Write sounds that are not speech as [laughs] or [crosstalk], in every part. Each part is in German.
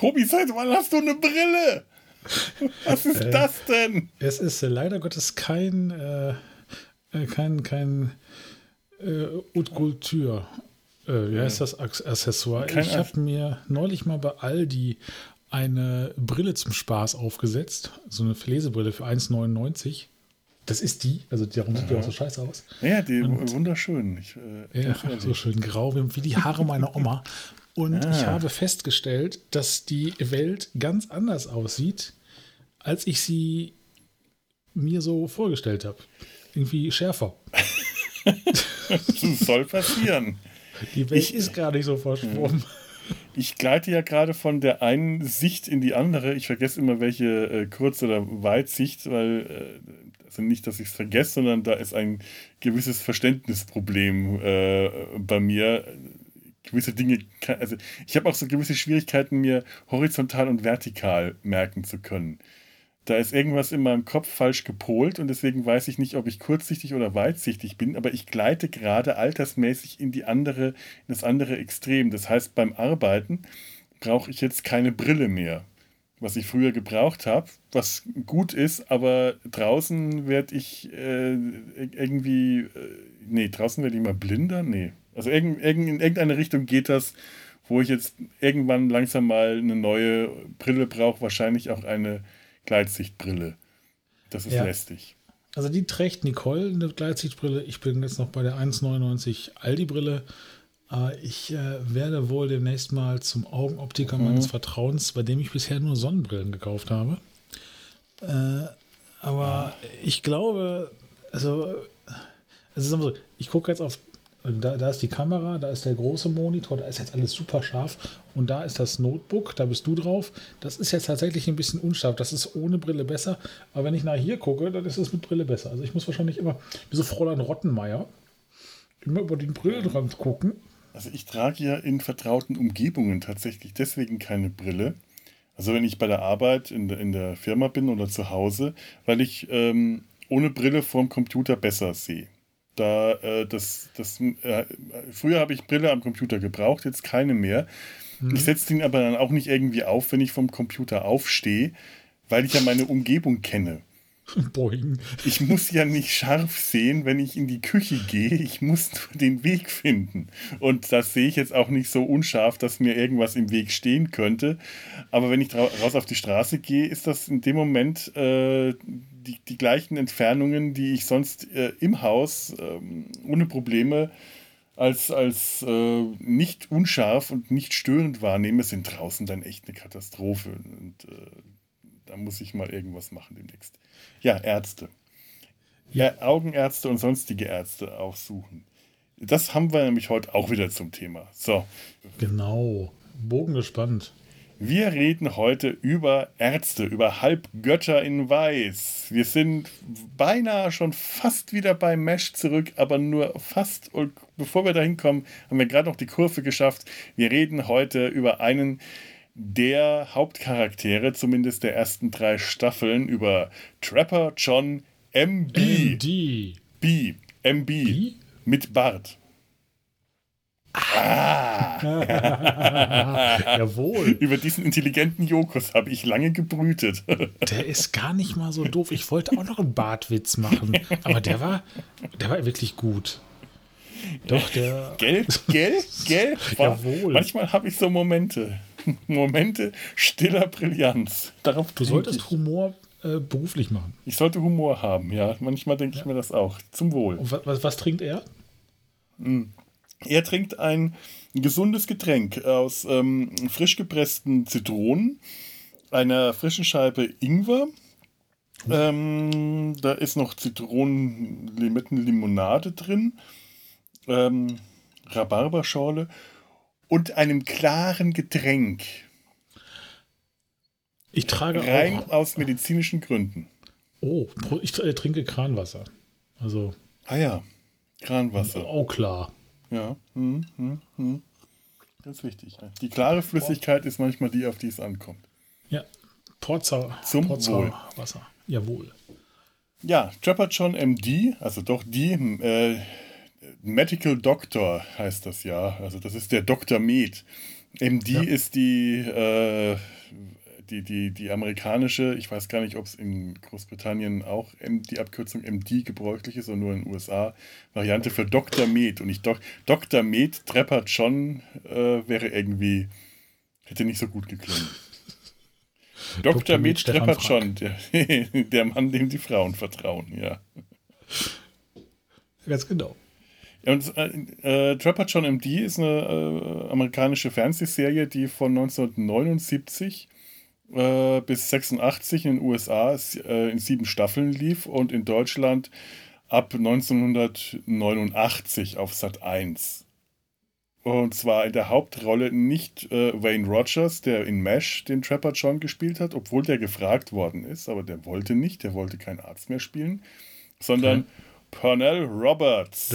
Tobi, seit wann hast du eine Brille? Was ist äh, das denn? Es ist äh, leider Gottes kein, äh, äh kein, kein äh, Haute Couture. Äh, wie heißt das? Accessoire. Kein ich habe mir neulich mal bei Aldi eine Brille zum Spaß aufgesetzt. So eine Lesebrille für 1,99. Das ist die, also darum sieht die auch so scheiße aus. Ja, die und, wunderschön. Ich, äh, ja, so schön grau, wie die Haare meiner Oma. [laughs] Und ah. ich habe festgestellt, dass die Welt ganz anders aussieht, als ich sie mir so vorgestellt habe. Irgendwie schärfer. das soll passieren. Die Welt ich, ist gar nicht so verschwommen. Ich gleite ja gerade von der einen Sicht in die andere. Ich vergesse immer, welche äh, Kurz- oder Weitsicht, weil äh, also nicht, dass ich es vergesse, sondern da ist ein gewisses Verständnisproblem äh, bei mir. Gewisse Dinge, also ich habe auch so gewisse Schwierigkeiten, mir horizontal und vertikal merken zu können. Da ist irgendwas in meinem Kopf falsch gepolt und deswegen weiß ich nicht, ob ich kurzsichtig oder weitsichtig bin, aber ich gleite gerade altersmäßig in die andere, in das andere Extrem. Das heißt, beim Arbeiten brauche ich jetzt keine Brille mehr was ich früher gebraucht habe, was gut ist, aber draußen werde ich äh, irgendwie, äh, nee, draußen werde ich mal blinder, nee. Also irgend, irgend, in irgendeine Richtung geht das, wo ich jetzt irgendwann langsam mal eine neue Brille brauche, wahrscheinlich auch eine Gleitsichtbrille. Das ist ja. lästig. Also die trägt Nicole eine Gleitsichtbrille. Ich bin jetzt noch bei der 1,99 Aldi-Brille. Äh, ich äh, werde wohl demnächst mal zum Augenoptiker mhm. meines Vertrauens, bei dem ich bisher nur Sonnenbrillen gekauft habe. Äh, aber ich glaube, also, also ich gucke jetzt auf, da, da, ist die Kamera, da ist der große Monitor, da ist jetzt alles super scharf und da ist das Notebook, da bist du drauf. Das ist jetzt tatsächlich ein bisschen unscharf, das ist ohne Brille besser, aber wenn ich nach hier gucke, dann ist es mit Brille besser. Also ich muss wahrscheinlich immer, wie so Fräulein Rottenmeier, immer über den Brillenrand gucken also ich trage ja in vertrauten Umgebungen tatsächlich deswegen keine Brille. Also wenn ich bei der Arbeit in der, in der Firma bin oder zu Hause, weil ich ähm, ohne Brille vorm Computer besser sehe. Da, äh, das, das, äh, früher habe ich Brille am Computer gebraucht, jetzt keine mehr. Mhm. Ich setze den aber dann auch nicht irgendwie auf, wenn ich vom Computer aufstehe, weil ich ja meine Umgebung kenne. [laughs] Boing. Ich muss ja nicht scharf sehen, wenn ich in die Küche gehe. Ich muss nur den Weg finden. Und das sehe ich jetzt auch nicht so unscharf, dass mir irgendwas im Weg stehen könnte. Aber wenn ich raus auf die Straße gehe, ist das in dem Moment äh, die, die gleichen Entfernungen, die ich sonst äh, im Haus äh, ohne Probleme als, als äh, nicht unscharf und nicht störend wahrnehme, sind draußen dann echt eine Katastrophe. Und äh, da muss ich mal irgendwas machen demnächst. Ja, Ärzte. Ja, Augenärzte und sonstige Ärzte aufsuchen. Das haben wir nämlich heute auch wieder zum Thema. So. Genau. Bogen gespannt. Wir reden heute über Ärzte, über Halbgötter in Weiß. Wir sind beinahe schon fast wieder bei Mesh zurück, aber nur fast. Und bevor wir dahin kommen, haben wir gerade noch die Kurve geschafft. Wir reden heute über einen der Hauptcharaktere, zumindest der ersten drei Staffeln, über Trapper John MB. MD. B. MB. B? Mit Bart. Ah. [laughs] Jawohl. Über diesen intelligenten Jokos habe ich lange gebrütet. [laughs] der ist gar nicht mal so doof. Ich wollte auch noch einen Bartwitz machen, aber der war, der war wirklich gut. Doch, der. Geld, Geld, Geld. [laughs] Jawohl. Manchmal habe ich so Momente. [laughs] Momente stiller Brillanz. Darauf du solltest ich. Humor äh, beruflich machen. Ich sollte Humor haben, ja. Manchmal denke ja. ich mir das auch. Zum Wohl. Und was, was trinkt er? Hm. Er trinkt ein gesundes Getränk aus ähm, frisch gepressten Zitronen, einer frischen Scheibe Ingwer. Ähm, da ist noch Zitronen-Limettenlimonade drin, ähm, Rhabarberschorle und einem klaren Getränk. Ich trage rein auch, aus medizinischen Gründen. Oh, ich trinke Kranwasser. Also. Ah ja, Kranwasser. Auch klar. Ja. Hm, hm, hm. Ganz wichtig. Die klare Flüssigkeit ist manchmal die, auf die es ankommt. Ja. Porzer. Zum Porzer Wohl. Wasser. Jawohl. Ja, Trapper John MD, also doch die, äh, Medical Doctor heißt das ja. Also das ist der Dr. Med. MD ja. ist die, äh, die, die, die amerikanische, ich weiß gar nicht, ob es in Großbritannien auch die Abkürzung MD gebräuchlich ist oder nur in den USA, Variante für Dr. Med. Und ich Do Dr. Med treppert schon, äh, wäre irgendwie, hätte nicht so gut geklungen. Dr. Dr. Med treppert schon, der, [laughs] der Mann, dem die Frauen vertrauen, ja. Ganz genau. Und äh, äh, Trapper John MD ist eine äh, amerikanische Fernsehserie, die von 1979 äh, bis 86 in den USA äh, in sieben Staffeln lief und in Deutschland ab 1989 auf Sat 1. Und zwar in der Hauptrolle nicht äh, Wayne Rogers, der in MASH den Trapper John gespielt hat, obwohl der gefragt worden ist, aber der wollte nicht, der wollte keinen Arzt mehr spielen, sondern okay. Pernell Roberts.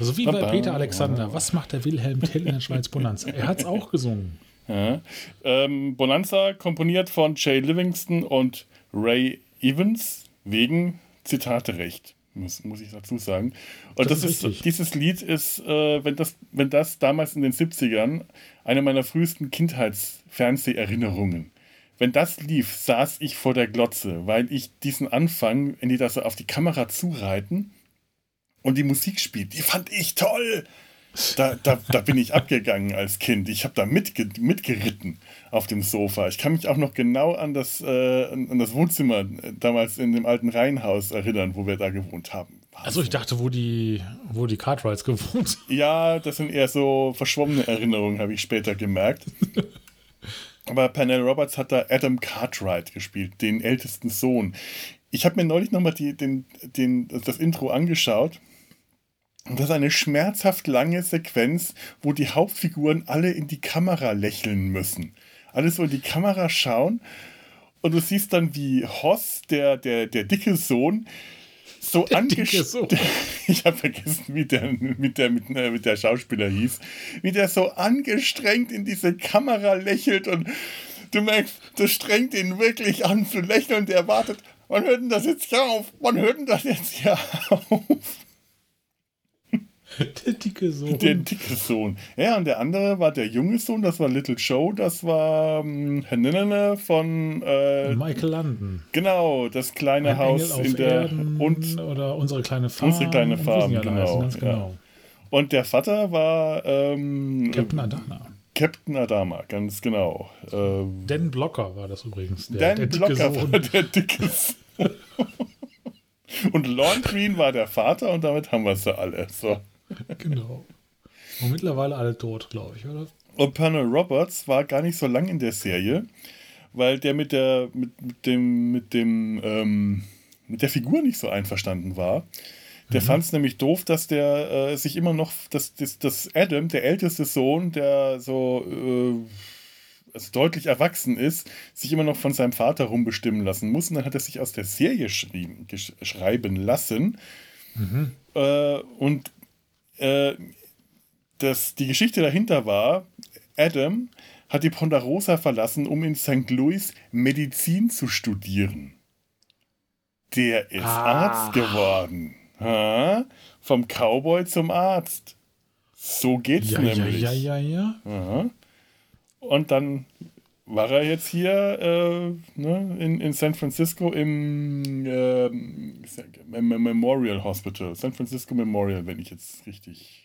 So wie bei Peter Alexander. Was macht der Wilhelm Tell in der Schweiz Bonanza? Er hat es auch gesungen. Ja. Ähm, Bonanza komponiert von Jay Livingston und Ray Evans wegen Zitaterecht. Muss, muss ich dazu sagen. Und das, das ist, ist dieses Lied ist, äh, wenn, das, wenn das damals in den 70ern, eine meiner frühesten Kindheitsfernseherinnerungen. Wenn das lief, saß ich vor der Glotze, weil ich diesen Anfang, wenn die da so auf die Kamera zureiten, und die Musik spielt, die fand ich toll. Da, da, da bin ich abgegangen als Kind. Ich habe da mitge mitgeritten auf dem Sofa. Ich kann mich auch noch genau an das, äh, an das Wohnzimmer damals in dem alten Reihenhaus erinnern, wo wir da gewohnt haben. Also ich dachte, wo die, wo die Cartwrights gewohnt sind. Ja, das sind eher so verschwommene Erinnerungen, habe ich später gemerkt. [laughs] Aber Pernell Roberts hat da Adam Cartwright gespielt, den ältesten Sohn. Ich habe mir neulich nochmal den, den, das Intro angeschaut und das ist eine schmerzhaft lange Sequenz, wo die Hauptfiguren alle in die Kamera lächeln müssen. Alle so in die Kamera schauen. Und du siehst dann, wie Hoss, der, der, der dicke Sohn, so angestrengt. [laughs] Ich habe vergessen, wie der, mit, der, mit, äh, mit der Schauspieler hieß. Wie der so angestrengt in diese Kamera lächelt und du merkst, das strengt ihn wirklich an zu lächeln und er wartet. Wann hört denn das jetzt hier auf? Wann hört denn das jetzt hier [laughs] auf? [laughs] Der dicke Sohn. Der dicke Sohn. Ja, und der andere war der junge Sohn, das war Little Joe, das war ähm, Herr von äh, Michael London. Genau, das kleine Ein Haus in der Erden und oder unsere kleine Farm. Unsere kleine Farm, genau, heißen, genau. Ja. Und der Vater war ähm, Captain Adama. Captain Adama, ganz genau. Ähm, Dan Blocker war das übrigens. Der, Dan der Blocker Sohn. war [laughs] der dicke Sohn. und Lorne Green war der Vater und damit haben wir sie alle. So. [laughs] Genau. Und mittlerweile alle tot, glaube ich, oder? Und Pernell Roberts war gar nicht so lang in der Serie, weil der mit der, mit, mit dem, mit dem, ähm, mit der Figur nicht so einverstanden war. Der mhm. fand es nämlich doof, dass der äh, sich immer noch, dass, dass, dass Adam, der älteste Sohn, der so äh, also deutlich erwachsen ist, sich immer noch von seinem Vater rumbestimmen lassen muss. Und dann hat er sich aus der Serie schreiben lassen. Mhm. Äh, und äh, das, die Geschichte dahinter war, Adam hat die Ponderosa verlassen, um in St. Louis Medizin zu studieren. Der ist ah. Arzt geworden. Ha? Vom Cowboy zum Arzt. So geht's ja, nämlich. Ja, ja, ja, ja. Und dann war er jetzt hier äh, ne, in, in San Francisco im äh, Memorial Hospital. San Francisco Memorial, wenn ich jetzt richtig.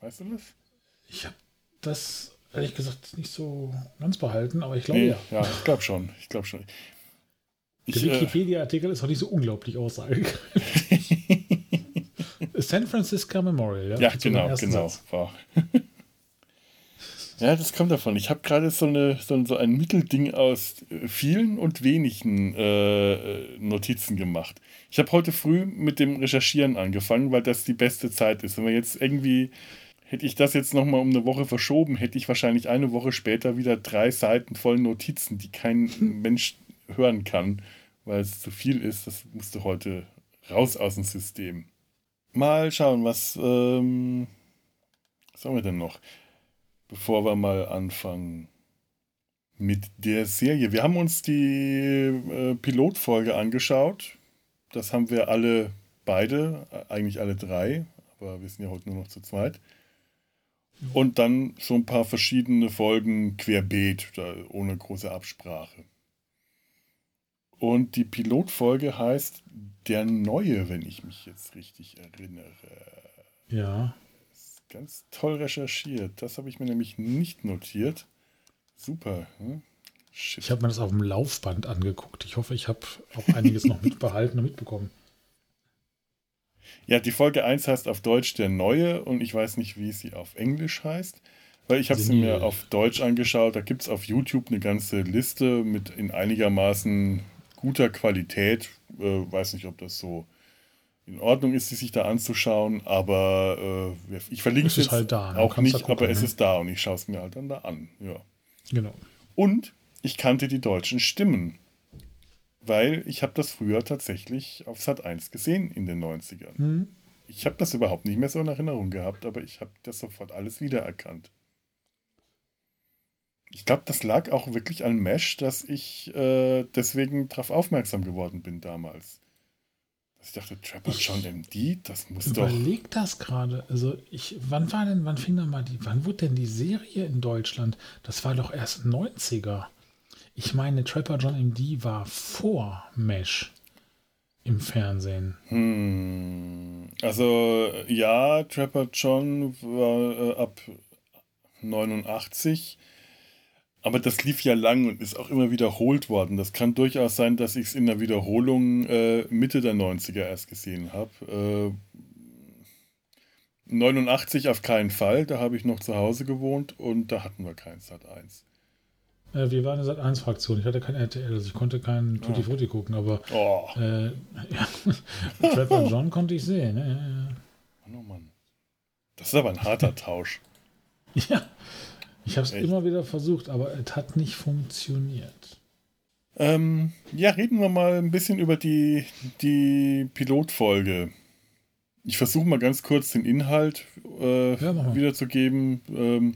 Weißt du das? Ich habe das ehrlich gesagt nicht so ganz behalten, aber ich glaube nee, ja. Ja, ich glaube schon. Ich glaube schon. Der äh, Wikipedia-Artikel ist auch nicht so unglaublich aussagekräftig. [laughs] San Francisco Memorial, ja? Ja, genau, genau. Ja, das kommt davon. Ich habe gerade so, eine, so, so ein Mittelding aus äh, vielen und wenigen äh, äh, Notizen gemacht. Ich habe heute früh mit dem Recherchieren angefangen, weil das die beste Zeit ist. Wenn wir jetzt irgendwie, hätte ich das jetzt nochmal um eine Woche verschoben, hätte ich wahrscheinlich eine Woche später wieder drei Seiten voll Notizen, die kein [laughs] Mensch hören kann, weil es zu viel ist. Das musste heute raus aus dem System. Mal schauen, was, ähm, was haben wir denn noch, bevor wir mal anfangen mit der Serie. Wir haben uns die äh, Pilotfolge angeschaut. Das haben wir alle beide, eigentlich alle drei, aber wir sind ja heute nur noch zu zweit. Und dann so ein paar verschiedene Folgen querbeet, ohne große Absprache. Und die Pilotfolge heißt Der Neue, wenn ich mich jetzt richtig erinnere. Ja. Ganz toll recherchiert. Das habe ich mir nämlich nicht notiert. Super. Hm? Ich habe mir das auf dem Laufband angeguckt. Ich hoffe, ich habe auch einiges noch mitbehalten und mitbekommen. Ja, die Folge 1 heißt auf Deutsch Der Neue und ich weiß nicht, wie sie auf Englisch heißt. Weil ich habe sie mir auf Deutsch angeschaut. Da gibt es auf YouTube eine ganze Liste mit in einigermaßen guter Qualität. Äh, weiß nicht, ob das so in Ordnung ist, sich da anzuschauen, aber äh, ich verlinke es jetzt halt da, auch nicht, gucken, aber ne? es ist da und ich schaue es mir halt dann da an. Ja. Genau. Und ich kannte die deutschen Stimmen, weil ich habe das früher tatsächlich auf Sat 1 gesehen in den 90ern. Mhm. Ich habe das überhaupt nicht mehr so in Erinnerung gehabt, aber ich habe das sofort alles wiedererkannt. Ich glaube, das lag auch wirklich an Mesh, dass ich äh, deswegen darauf aufmerksam geworden bin damals. Ich dachte, Trapper John MD, das muss doch. Überleg das gerade. Also ich, wann war denn, wann fing da mal die, wann wurde denn die Serie in Deutschland? Das war doch erst 90er. Ich meine, Trapper John MD war vor Mesh im Fernsehen. Hm. Also ja, Trapper John war äh, ab 89 aber das lief ja lang und ist auch immer wiederholt worden. Das kann durchaus sein, dass ich es in der Wiederholung äh, Mitte der 90er erst gesehen habe. Äh, 89 auf keinen Fall, da habe ich noch zu Hause gewohnt und da hatten wir kein Sat 1. Äh, wir waren eine Sat 1 Fraktion. Ich hatte kein RTL, also ich konnte keinen Tutti Frutti oh. gucken, aber oh. äh, [laughs] ja, Trapper John konnte ich sehen. Ne? Ja, ja. Oh Mann. Das ist aber ein harter Tausch. ja. Ich habe es immer wieder versucht, aber es hat nicht funktioniert. Ähm, ja, reden wir mal ein bisschen über die, die Pilotfolge. Ich versuche mal ganz kurz den Inhalt äh, ja, wiederzugeben. Ähm,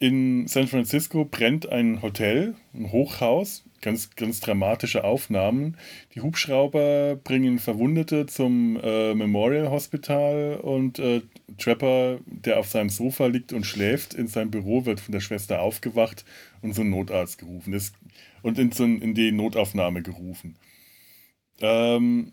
in San Francisco brennt ein Hotel, ein Hochhaus, ganz, ganz dramatische Aufnahmen. Die Hubschrauber bringen Verwundete zum äh, Memorial Hospital und äh, Trapper, der auf seinem Sofa liegt und schläft, in seinem Büro wird von der Schwester aufgewacht und so ein Notarzt gerufen ist und in, in die Notaufnahme gerufen. Ähm,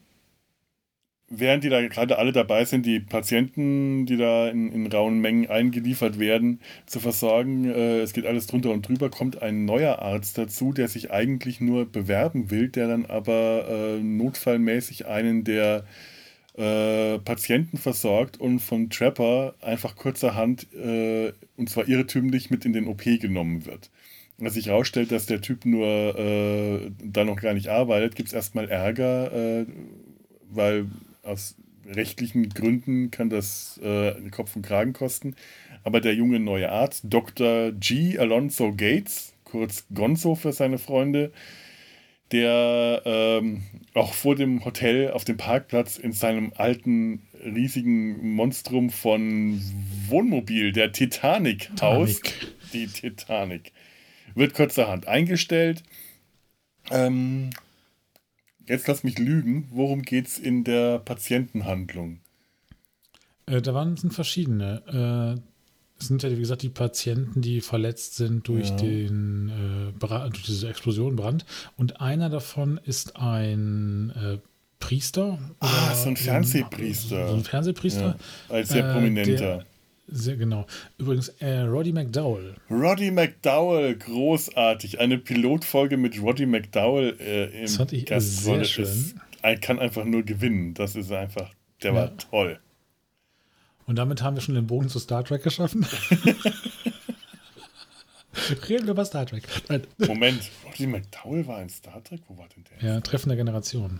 während die da gerade alle dabei sind, die Patienten, die da in, in rauen Mengen eingeliefert werden, zu versorgen, äh, es geht alles drunter und drüber, kommt ein neuer Arzt dazu, der sich eigentlich nur bewerben will, der dann aber äh, notfallmäßig einen der äh, Patienten versorgt und von Trapper einfach kurzerhand, äh, und zwar irrtümlich, mit in den OP genommen wird. Als sich herausstellt, dass der Typ nur äh, da noch gar nicht arbeitet, gibt es erstmal Ärger, äh, weil aus rechtlichen Gründen kann das äh, Kopf und Kragen kosten. Aber der junge neue Arzt, Dr. G. Alonso Gates, kurz Gonzo für seine Freunde, der ähm, auch vor dem Hotel auf dem Parkplatz in seinem alten, riesigen Monstrum von Wohnmobil, der Titanic, Haus, die Titanic, wird kurzerhand eingestellt. Ähm, Jetzt lass mich lügen. Worum geht es in der Patientenhandlung? Äh, da waren sind verschiedene. Äh, es sind ja, wie gesagt, die Patienten, die verletzt sind durch, ja. den, äh, durch diese Explosion, Brand. Und einer davon ist ein äh, Priester. Ah, so ein Fernsehpriester. So ein Fernsehpriester. Ja, als sehr äh, prominenter. Der, sehr genau. Übrigens, äh, Roddy McDowell. Roddy McDowell, großartig. Eine Pilotfolge mit Roddy McDowell äh, im das fand ich sehr schön. Ist, kann einfach nur gewinnen. Das ist einfach, der ja. war toll. Und damit haben wir schon den Bogen zu Star Trek geschaffen. [laughs] Reden wir über Star Trek. Nein. Moment, Roddy McDowell war in Star Trek? Wo war denn der? Ja, Treffen der Generation.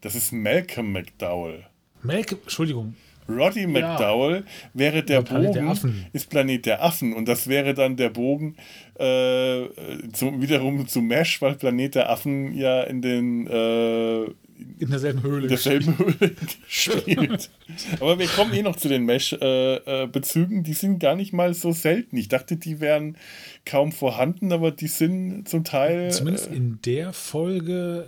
Das ist Malcolm McDowell. Malcolm, Entschuldigung, Roddy McDowell ja. wäre der Bogen, Planet ist Planet der Affen und das wäre dann der Bogen, äh, zum, wiederum zu Mesh, weil Planet der Affen ja in den äh, in derselben Höhle, derselben Höhle spielt. Aber wir kommen eh noch zu den Mesh-Bezügen. Äh, äh die sind gar nicht mal so selten. Ich dachte, die wären kaum vorhanden, aber die sind zum Teil. Zumindest äh, in der Folge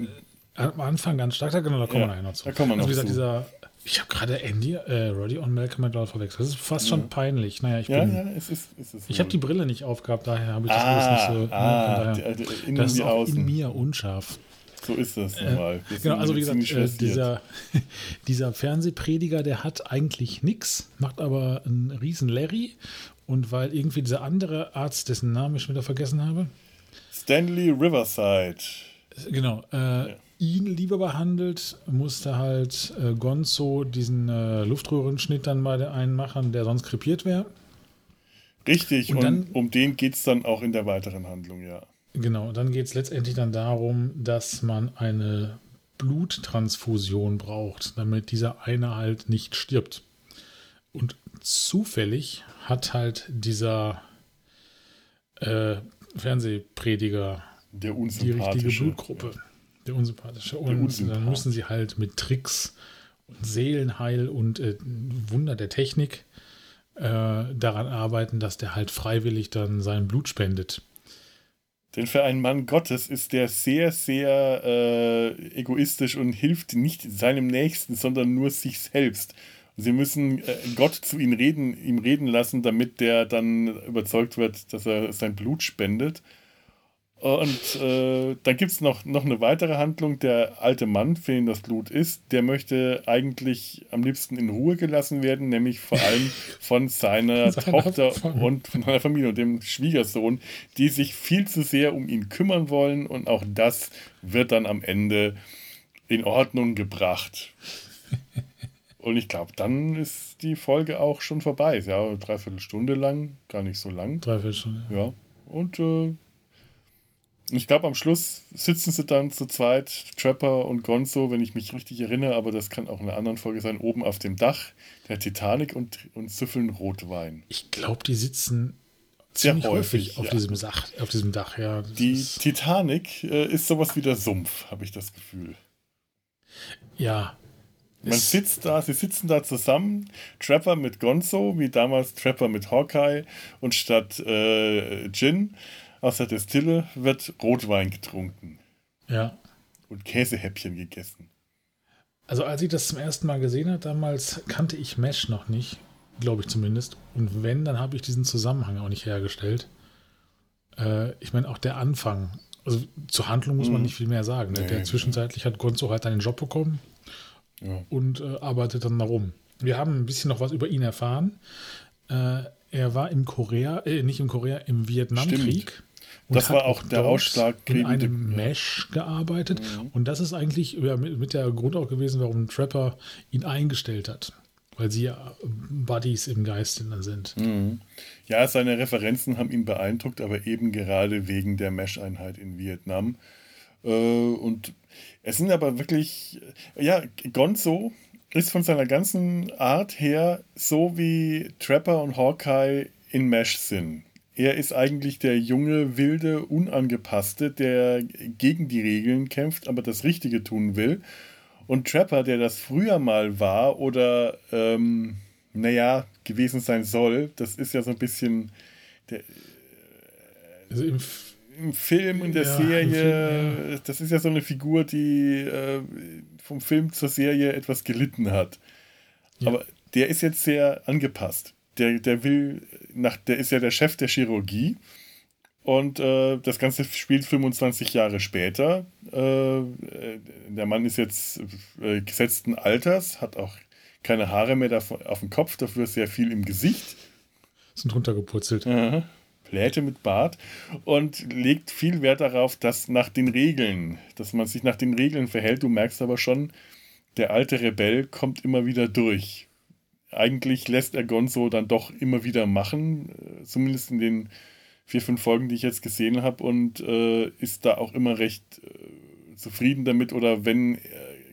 am Anfang ganz stark. Da, genau, da kommen ja, wir nachher noch zu. Da kommen wir noch also, wie gesagt, zu. dieser ich habe gerade Andy, äh, Roddy und Malcolm McDowell verwechselt. Das ist fast schon peinlich. Naja, ich ja, bin. Ja, es ist, es ist ich habe die Brille nicht aufgehabt, daher habe ich das ah, alles nicht so. Ah, ne, daher, in das ist auch in mir unscharf. So ist das normal. Äh, genau, also wie gesagt, äh, dieser, [laughs] dieser Fernsehprediger, der hat eigentlich nichts, macht aber einen riesen Larry. Und weil irgendwie dieser andere Arzt, dessen Namen ich wieder vergessen habe. Stanley Riverside. Genau. Äh, ja ihn lieber behandelt, musste halt äh, Gonzo diesen äh, Luftröhrenschnitt dann bei der einen machen, der sonst krepiert wäre. Richtig, und, und dann, um den geht es dann auch in der weiteren Handlung, ja. Genau, dann geht es letztendlich dann darum, dass man eine Bluttransfusion braucht, damit dieser eine halt nicht stirbt. Und zufällig hat halt dieser äh, Fernsehprediger die richtige Blutgruppe. Ja. Der unsympathische. Und unsympath. dann müssen sie halt mit Tricks und Seelenheil und äh, Wunder der Technik äh, daran arbeiten, dass der halt freiwillig dann sein Blut spendet. Denn für einen Mann Gottes ist der sehr, sehr äh, egoistisch und hilft nicht seinem Nächsten, sondern nur sich selbst. Sie müssen äh, Gott zu ihm reden, ihm reden lassen, damit der dann überzeugt wird, dass er sein Blut spendet. Und äh, dann gibt es noch, noch eine weitere Handlung. Der alte Mann, für den das Blut ist, der möchte eigentlich am liebsten in Ruhe gelassen werden, nämlich vor allem [laughs] von seiner Tochter und von seiner Familie und dem Schwiegersohn, die sich viel zu sehr um ihn kümmern wollen. Und auch das wird dann am Ende in Ordnung gebracht. [laughs] Und ich glaube, dann ist die Folge auch schon vorbei. Ja, dreiviertel Stunde lang, gar nicht so lang. Dreiviertel Stunde. Ja. Und äh, ich glaube, am Schluss sitzen sie dann zu zweit, Trapper und Gonzo, wenn ich mich richtig erinnere, aber das kann auch in einer anderen Folge sein, oben auf dem Dach der Titanic und, und süffeln Rotwein. Ich glaube, die sitzen sehr häufig, häufig auf, ja. diesem Sach, auf diesem Dach. Ja, die Titanic äh, ist sowas wie der Sumpf, habe ich das Gefühl. Ja. Man sitzt da, sie sitzen da zusammen, Trapper mit Gonzo, wie damals Trapper mit Hawkeye und statt äh, Gin aus der Destille wird Rotwein getrunken. Ja. Und Käsehäppchen gegessen. Also als ich das zum ersten Mal gesehen habe, damals kannte ich Mesh noch nicht, glaube ich zumindest. Und wenn, dann habe ich diesen Zusammenhang auch nicht hergestellt. Äh, ich meine, auch der Anfang. Also zur Handlung muss man mhm. nicht viel mehr sagen. Ne? Nee, der zwischenzeitlich hat Gonzo halt einen Job bekommen ja. und äh, arbeitet dann darum. Wir haben ein bisschen noch was über ihn erfahren. Äh, er war im Korea, äh, nicht im Korea, im Vietnamkrieg das war auch der Ausschlag. In einem Mesh gearbeitet. Mhm. Und das ist eigentlich ja, mit, der Grund auch gewesen, warum Trapper ihn eingestellt hat. Weil sie ja Buddies im Geiste sind. Mhm. Ja, seine Referenzen haben ihn beeindruckt, aber eben gerade wegen der Mesh-Einheit in Vietnam. Äh, und es sind aber wirklich, ja, Gonzo ist von seiner ganzen Art her so wie Trapper und Hawkeye in Mesh sind. Er ist eigentlich der junge, wilde, unangepasste, der gegen die Regeln kämpft, aber das Richtige tun will. Und Trapper, der das früher mal war oder, ähm, naja, gewesen sein soll, das ist ja so ein bisschen der, also im, im, Film, in der ja, Serie, Film, ja. das ist ja so eine Figur, die äh, vom Film zur Serie etwas gelitten hat. Ja. Aber der ist jetzt sehr angepasst der, der will, nach, der ist ja der Chef der Chirurgie. Und äh, das Ganze spielt 25 Jahre später. Äh, der Mann ist jetzt äh, gesetzten Alters, hat auch keine Haare mehr davon, auf dem Kopf, dafür sehr viel im Gesicht. Sind runtergepurzelt. Aha. Pläte mit Bart und legt viel Wert darauf, dass nach den Regeln, dass man sich nach den Regeln verhält. Du merkst aber schon, der alte Rebell kommt immer wieder durch eigentlich lässt er Gonzo dann doch immer wieder machen, äh, zumindest in den vier, fünf Folgen, die ich jetzt gesehen habe, und äh, ist da auch immer recht äh, zufrieden damit. Oder wenn äh,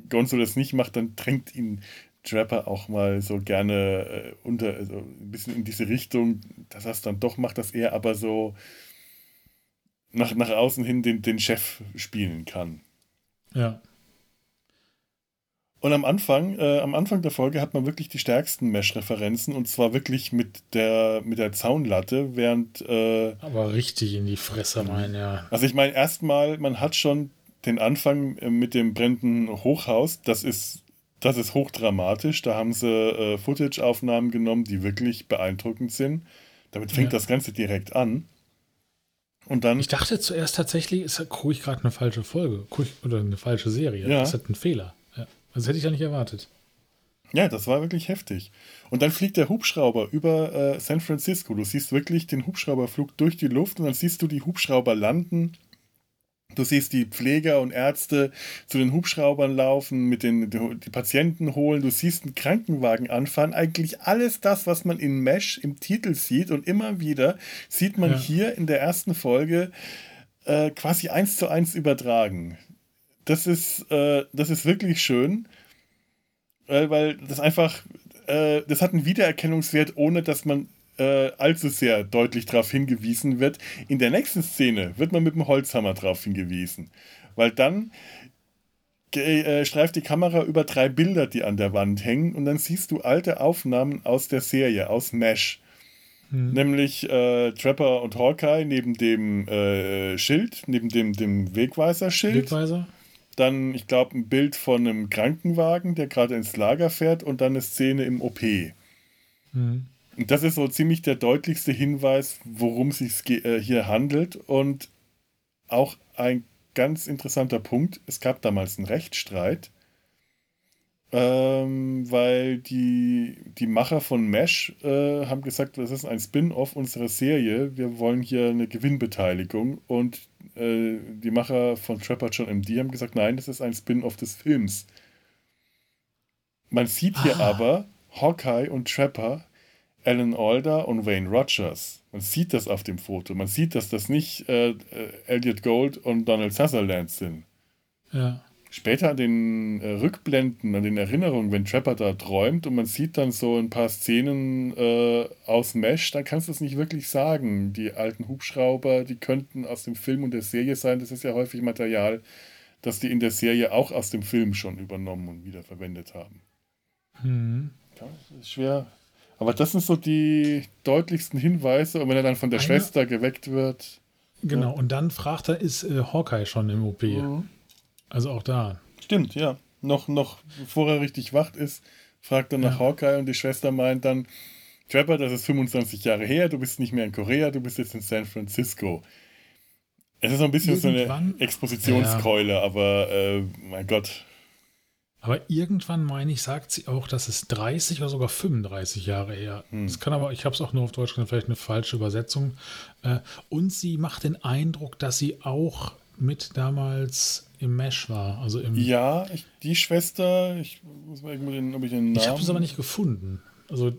Gonzo das nicht macht, dann drängt ihn Trapper auch mal so gerne äh, unter, also ein bisschen in diese Richtung, dass er es dann doch macht, dass er aber so, nach, nach außen hin den, den Chef spielen kann. Ja. Und am Anfang, äh, am Anfang der Folge hat man wirklich die stärksten Mesh-Referenzen und zwar wirklich mit der, mit der Zaunlatte, während. Äh, Aber richtig in die Fresse rein, ja. Also ich meine, erstmal, man hat schon den Anfang äh, mit dem brennenden Hochhaus, das ist, das ist hochdramatisch. Da haben sie äh, Footage-Aufnahmen genommen, die wirklich beeindruckend sind. Damit fängt ja. das Ganze direkt an. Und dann. Ich dachte zuerst tatsächlich, ist ich gerade eine falsche Folge oder eine falsche Serie. Ja. Das ist ein Fehler. Das hätte ich ja nicht erwartet. Ja, das war wirklich heftig. Und dann fliegt der Hubschrauber über äh, San Francisco. Du siehst wirklich den Hubschrauberflug durch die Luft und dann siehst du die Hubschrauber landen. Du siehst die Pfleger und Ärzte zu den Hubschraubern laufen, mit den die Patienten holen. Du siehst einen Krankenwagen anfahren. Eigentlich alles das, was man in Mesh im Titel sieht und immer wieder sieht man ja. hier in der ersten Folge äh, quasi eins zu eins übertragen das ist, äh, das ist wirklich schön, äh, weil das einfach, äh, das hat einen Wiedererkennungswert, ohne dass man äh, allzu sehr deutlich darauf hingewiesen wird. In der nächsten Szene wird man mit dem Holzhammer darauf hingewiesen, weil dann äh, streift die Kamera über drei Bilder, die an der Wand hängen, und dann siehst du alte Aufnahmen aus der Serie, aus Mesh. Hm. Nämlich äh, Trapper und Hawkeye neben dem äh, Schild, neben dem, dem Wegweiser-Schild. Wegweiser? Dann, ich glaube, ein Bild von einem Krankenwagen, der gerade ins Lager fährt und dann eine Szene im OP. Mhm. Und das ist so ziemlich der deutlichste Hinweis, worum es sich äh, hier handelt. Und auch ein ganz interessanter Punkt, es gab damals einen Rechtsstreit ähm, weil die, die Macher von Mesh äh, haben gesagt, das ist ein Spin-off unserer Serie, wir wollen hier eine Gewinnbeteiligung und äh, die Macher von Trapper John MD haben gesagt, nein, das ist ein Spin-off des Films. Man sieht hier ah. aber Hawkeye und Trapper, Alan Alda und Wayne Rogers. Man sieht das auf dem Foto. Man sieht, dass das nicht äh, äh Elliot Gold und Donald Sutherland sind. Ja. Später an den äh, Rückblenden, an den Erinnerungen, wenn Trapper da träumt und man sieht dann so ein paar Szenen äh, aus Mesh, dann kannst du es nicht wirklich sagen. Die alten Hubschrauber, die könnten aus dem Film und der Serie sein. Das ist ja häufig Material, das die in der Serie auch aus dem Film schon übernommen und wiederverwendet haben. Mhm. Ja, ist schwer. Aber das sind so die deutlichsten Hinweise. Und wenn er dann von der Eine... Schwester geweckt wird. Genau, ja. und dann fragt er, ist äh, Hawkeye schon im OP? Mhm. Also auch da. Stimmt, ja. Noch, noch bevor er richtig wach ist, fragt er nach ja. Hawkeye und die Schwester meint dann, Trapper, das ist 25 Jahre her, du bist nicht mehr in Korea, du bist jetzt in San Francisco. Es ist so ein bisschen irgendwann, so eine Expositionskeule, ja. aber äh, mein Gott. Aber irgendwann, meine ich, sagt sie auch, dass es 30 oder sogar 35 Jahre her. Hm. Das kann aber, ich habe es auch nur auf Deutsch gesagt, vielleicht eine falsche Übersetzung. Äh, und sie macht den Eindruck, dass sie auch mit damals im Mesh war. Also im ja, ich, die Schwester, ich muss mal irgendwo ob ich den Namen. Ich habe es aber nicht gefunden. Also.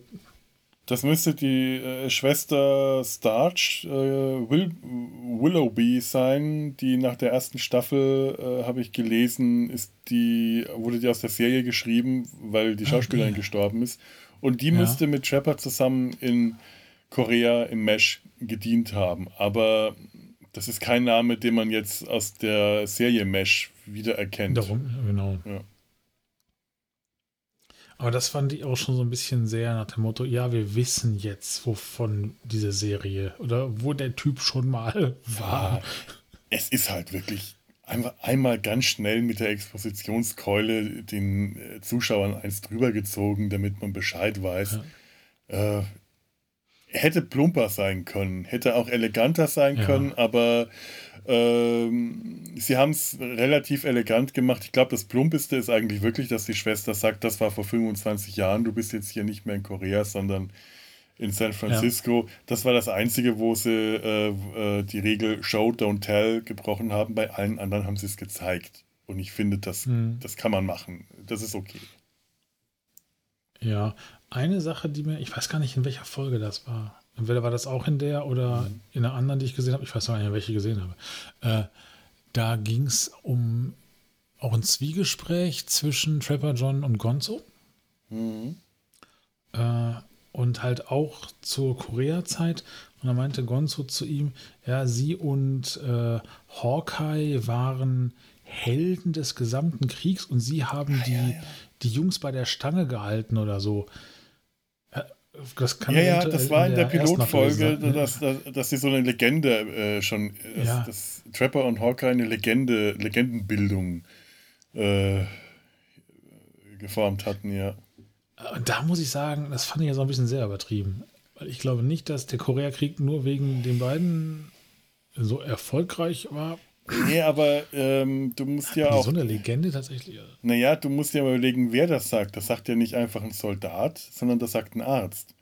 Das müsste die äh, Schwester Starch, äh, Will, Willoughby sein, die nach der ersten Staffel, äh, habe ich gelesen, ist die, wurde die aus der Serie geschrieben, weil die ah, Schauspielerin okay. gestorben ist. Und die ja. müsste mit Trapper zusammen in Korea im Mesh gedient haben. Aber das ist kein Name, den man jetzt aus der Serie Mesh wiedererkennt. Darum, genau. Ja. Aber das fand ich auch schon so ein bisschen sehr nach dem Motto, ja, wir wissen jetzt, wovon diese Serie oder wo der Typ schon mal [laughs] war. Ja, es ist halt wirklich einfach einmal ganz schnell mit der Expositionskeule den äh, Zuschauern eins drüber gezogen, damit man Bescheid weiß. Ja. Äh, hätte plumper sein können, hätte auch eleganter sein ja. können, aber ähm, sie haben es relativ elegant gemacht. Ich glaube, das Plumpeste ist eigentlich wirklich, dass die Schwester sagt, das war vor 25 Jahren, du bist jetzt hier nicht mehr in Korea, sondern in San Francisco. Ja. Das war das Einzige, wo sie äh, äh, die Regel Show, Don't Tell gebrochen haben. Bei allen anderen haben sie es gezeigt. Und ich finde, das, mhm. das kann man machen. Das ist okay. Ja, eine Sache, die mir, ich weiß gar nicht, in welcher Folge das war. Entweder war das auch in der oder mhm. in einer anderen, die ich gesehen habe. Ich weiß gar nicht, welche ich gesehen habe. Äh, da ging es um auch ein Zwiegespräch zwischen Trapper John und Gonzo. Mhm. Äh, und halt auch zur Korea-Zeit. Und da meinte Gonzo zu ihm, ja, sie und äh, Hawkeye waren Helden des gesamten Kriegs und sie haben die, ja, ja. die Jungs bei der Stange gehalten oder so. Das kann ja, ja, das war in der, der Pilotfolge, dass, dass, dass sie so eine Legende äh, schon, ja. dass, dass, Trapper und Hawkeye eine Legende, Legendenbildung äh, geformt hatten, ja. Und da muss ich sagen, das fand ich ja so ein bisschen sehr übertrieben. Weil ich glaube nicht, dass der Koreakrieg nur wegen den beiden so erfolgreich war. Nee, aber ähm, du musst ja auch. So eine Legende tatsächlich. Naja, du musst ja mal überlegen, wer das sagt. Das sagt ja nicht einfach ein Soldat, sondern das sagt ein Arzt.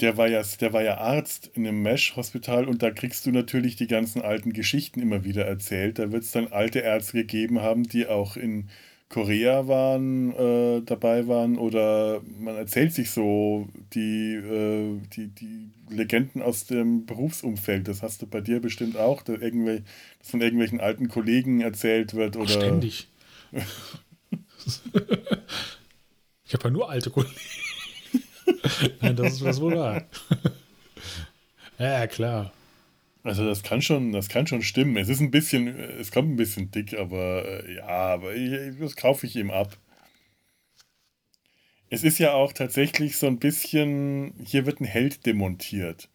Der war ja, der war ja Arzt in einem Mesh-Hospital und da kriegst du natürlich die ganzen alten Geschichten immer wieder erzählt. Da wird es dann alte Ärzte gegeben haben, die auch in Korea waren, äh, dabei waren oder man erzählt sich so die, äh, die, die Legenden aus dem Berufsumfeld. Das hast du bei dir bestimmt auch, dass, irgendwel, dass von irgendwelchen alten Kollegen erzählt wird. Oder ständig. [laughs] ich habe ja nur alte Kollegen. [laughs] Nein, das ist das wohl wahr. [laughs] ja, klar. Also das kann schon, das kann schon stimmen. Es ist ein bisschen, es kommt ein bisschen dick, aber äh, ja, aber ich, das kaufe ich ihm ab. Es ist ja auch tatsächlich so ein bisschen, hier wird ein Held demontiert.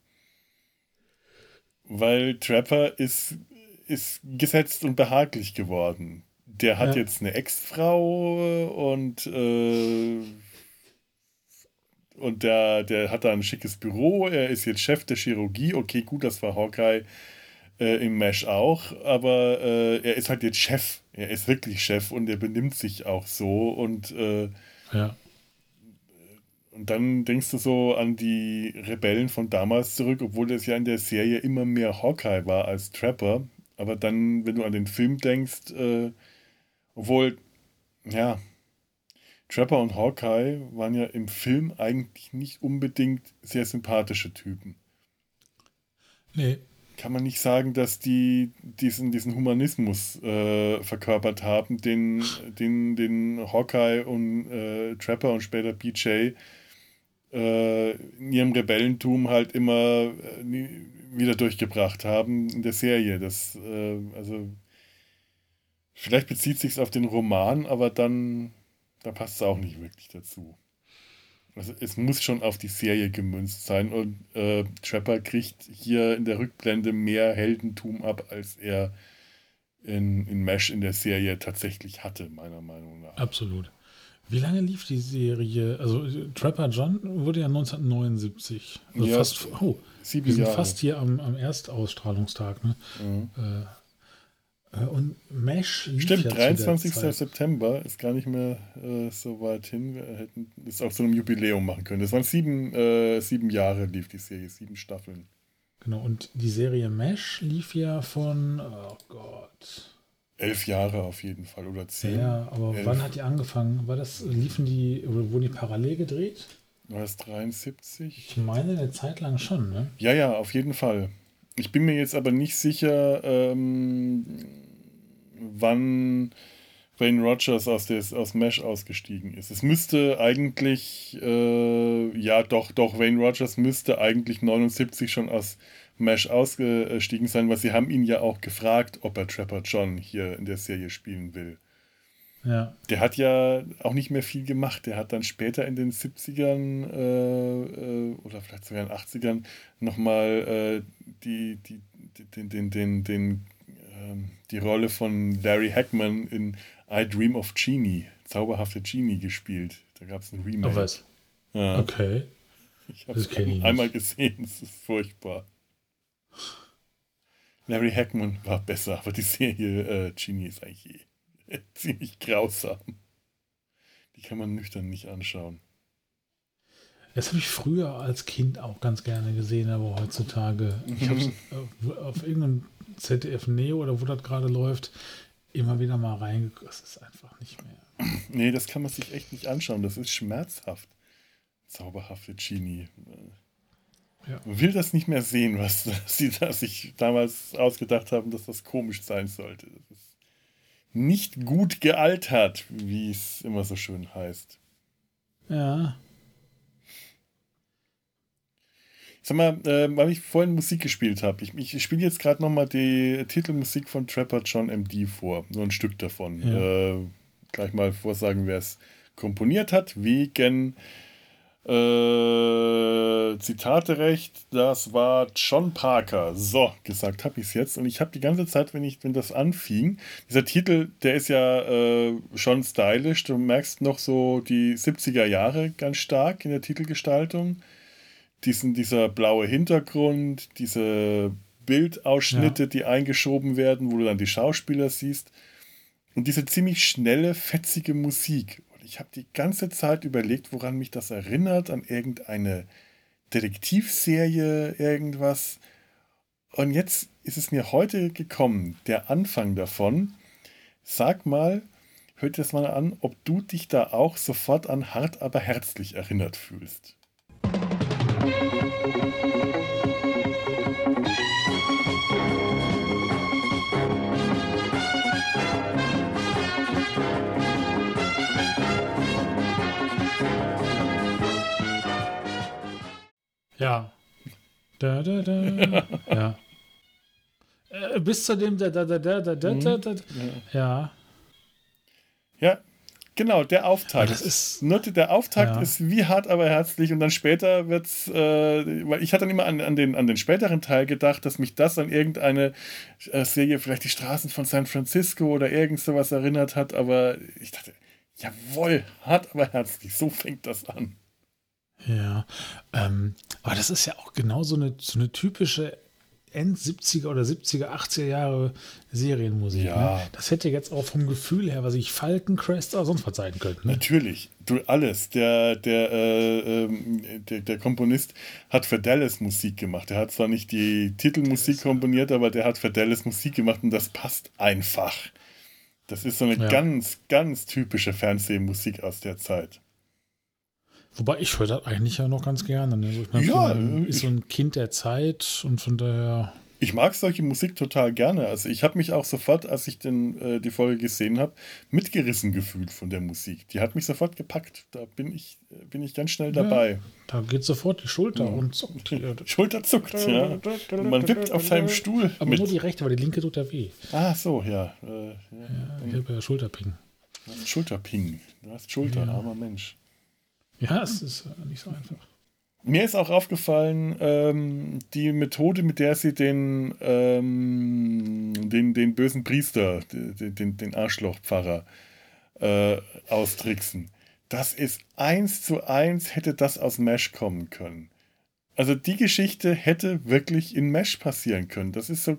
Weil Trapper ist, ist gesetzt und behaglich geworden. Der hat ja. jetzt eine Ex-Frau und äh, und der, der hat da ein schickes Büro, er ist jetzt Chef der Chirurgie, okay, gut, das war Hawkeye äh, im Mesh auch, aber äh, er ist halt jetzt Chef, er ist wirklich Chef und er benimmt sich auch so. Und äh, ja. Und dann denkst du so an die Rebellen von damals zurück, obwohl das ja in der Serie immer mehr Hawkeye war als Trapper. Aber dann, wenn du an den Film denkst, äh, obwohl, ja, Trapper und Hawkeye waren ja im Film eigentlich nicht unbedingt sehr sympathische Typen. Nee. Kann man nicht sagen, dass die diesen, diesen Humanismus äh, verkörpert haben, den, den, den Hawkeye und äh, Trapper und später BJ äh, in ihrem Rebellentum halt immer äh, wieder durchgebracht haben in der Serie. Das, äh, also vielleicht bezieht sich auf den Roman, aber dann da passt es auch nicht wirklich dazu. Also es muss schon auf die Serie gemünzt sein und äh, Trapper kriegt hier in der Rückblende mehr Heldentum ab, als er in, in Mesh in der Serie tatsächlich hatte, meiner Meinung nach. Absolut. Wie lange lief die Serie? Also Trapper John wurde ja 1979. Also ja, fast, oh, sieben wir sind Jahre. fast hier am, am Erstausstrahlungstag. Ne? Mhm. Äh, und Mesh lief Stimmt, ja 23. September ist gar nicht mehr äh, so weit hin. Wir hätten das auch zu einem Jubiläum machen können. Das waren sieben, äh, sieben Jahre lief die Serie, sieben Staffeln. Genau, und die Serie Mesh lief ja von, oh Gott. Elf Jahre auf jeden Fall oder zehn. Ja, aber Elf. wann hat die angefangen? War das, liefen die, oder wurden die parallel gedreht? War das 73? Ich meine eine Zeit lang schon, ne? Ja, ja, auf jeden Fall. Ich bin mir jetzt aber nicht sicher, ähm, wann Wayne Rogers aus, des, aus Mesh ausgestiegen ist. Es müsste eigentlich, äh, ja doch, doch, Wayne Rogers müsste eigentlich 79 schon aus Mesh ausgestiegen sein, weil sie haben ihn ja auch gefragt, ob er Trapper John hier in der Serie spielen will. Ja. Der hat ja auch nicht mehr viel gemacht. Der hat dann später in den 70ern äh, äh, oder vielleicht sogar in den 80ern nochmal äh, die, die, den, den, den, den, ähm, die Rolle von Larry Hackman in I Dream of Genie, zauberhafte Genie, gespielt. Da gab es ein Remake. Oh, was? Ja. Okay. Ich habe es einmal gesehen, es ist furchtbar. Larry Hackman war besser, aber die Serie äh, Genie ist eigentlich eh [laughs] ziemlich grausam. Die kann man nüchtern nicht anschauen. Das habe ich früher als Kind auch ganz gerne gesehen, aber heutzutage, ich habe es auf, [laughs] auf irgendeinem ZDF Neo oder wo das gerade läuft, immer wieder mal reingeguckt. Das ist einfach nicht mehr. Nee, das kann man sich echt nicht anschauen. Das ist schmerzhaft. Zauberhafte Genie. Ja. Man will das nicht mehr sehen, was [laughs] sie da sich damals ausgedacht haben, dass das komisch sein sollte. Das ist nicht gut gealtert, wie es immer so schön heißt. Ja. Sag mal, äh, weil ich vorhin Musik gespielt habe. Ich, ich spiele jetzt gerade nochmal die Titelmusik von Trapper John MD vor. Nur ein Stück davon. Ja. Äh, gleich mal vorsagen, wer es komponiert hat. Wegen äh, Zitaterecht, das war John Parker. So, gesagt habe ich es jetzt. Und ich habe die ganze Zeit, wenn, ich, wenn das anfing, dieser Titel, der ist ja äh, schon stylisch. Du merkst noch so die 70er Jahre ganz stark in der Titelgestaltung. Diesen, dieser blaue Hintergrund, diese Bildausschnitte, ja. die eingeschoben werden, wo du dann die Schauspieler siehst. Und diese ziemlich schnelle, fetzige Musik ich habe die ganze Zeit überlegt, woran mich das erinnert, an irgendeine Detektivserie, irgendwas. Und jetzt ist es mir heute gekommen, der Anfang davon. Sag mal, hört dir das mal an, ob du dich da auch sofort an hart aber herzlich erinnert fühlst. Ja. Da, da, da. [laughs] ja. Äh, bis zu dem da, da, da, da, da, da, da, da. Ja. Ja, genau, der Auftakt. Das ist, Note, der Auftakt ja. ist wie hart, aber herzlich und dann später wird es, äh, weil ich hatte dann immer an, an, den, an den späteren Teil gedacht, dass mich das an irgendeine äh, Serie, vielleicht die Straßen von San Francisco oder irgend sowas erinnert hat, aber ich dachte, jawohl, hart, aber herzlich, so fängt das an. Ja, ähm, aber das ist ja auch genau so eine, so eine typische End-70er oder 70er, 80er Jahre Serienmusik. Ja. Ne? Das hätte jetzt auch vom Gefühl her, was ich Falkencrest oder sonst was sein könnte. Ne? Natürlich, du alles. Der, der, äh, ähm, der, der, Komponist hat für Dallas Musik gemacht. Er hat zwar nicht die Titelmusik komponiert, aber der hat für Dallas Musik gemacht und das passt einfach. Das ist so eine ja. ganz, ganz typische Fernsehmusik aus der Zeit. Wobei ich höre das eigentlich ja noch ganz gerne. Ne? Also ich mein, ja, man ist so ein Kind der Zeit und von daher. Ich mag solche Musik total gerne. Also ich habe mich auch sofort, als ich den, äh, die Folge gesehen habe, mitgerissen gefühlt von der Musik. Die hat mich sofort gepackt. Da bin ich, bin ich ganz schnell dabei. Ja, da geht sofort die Schulter ja. und zuckt. [laughs] Die Schulter zuckt, ja. Und man wippt auf seinem Stuhl. Aber mit. nur die rechte, weil die linke tut ja weh. Ah, so, ja. Äh, ja. ich habe ja Schulterping. Schulterping. Du hast Schulter, armer Mensch. Ja, es ist äh, nicht so einfach. Mir ist auch aufgefallen, ähm, die Methode, mit der sie den, ähm, den, den bösen Priester, den, den, den Arschlochpfarrer äh, austricksen. Das ist eins zu eins, hätte das aus Mesh kommen können. Also die Geschichte hätte wirklich in Mesh passieren können. Das ist so,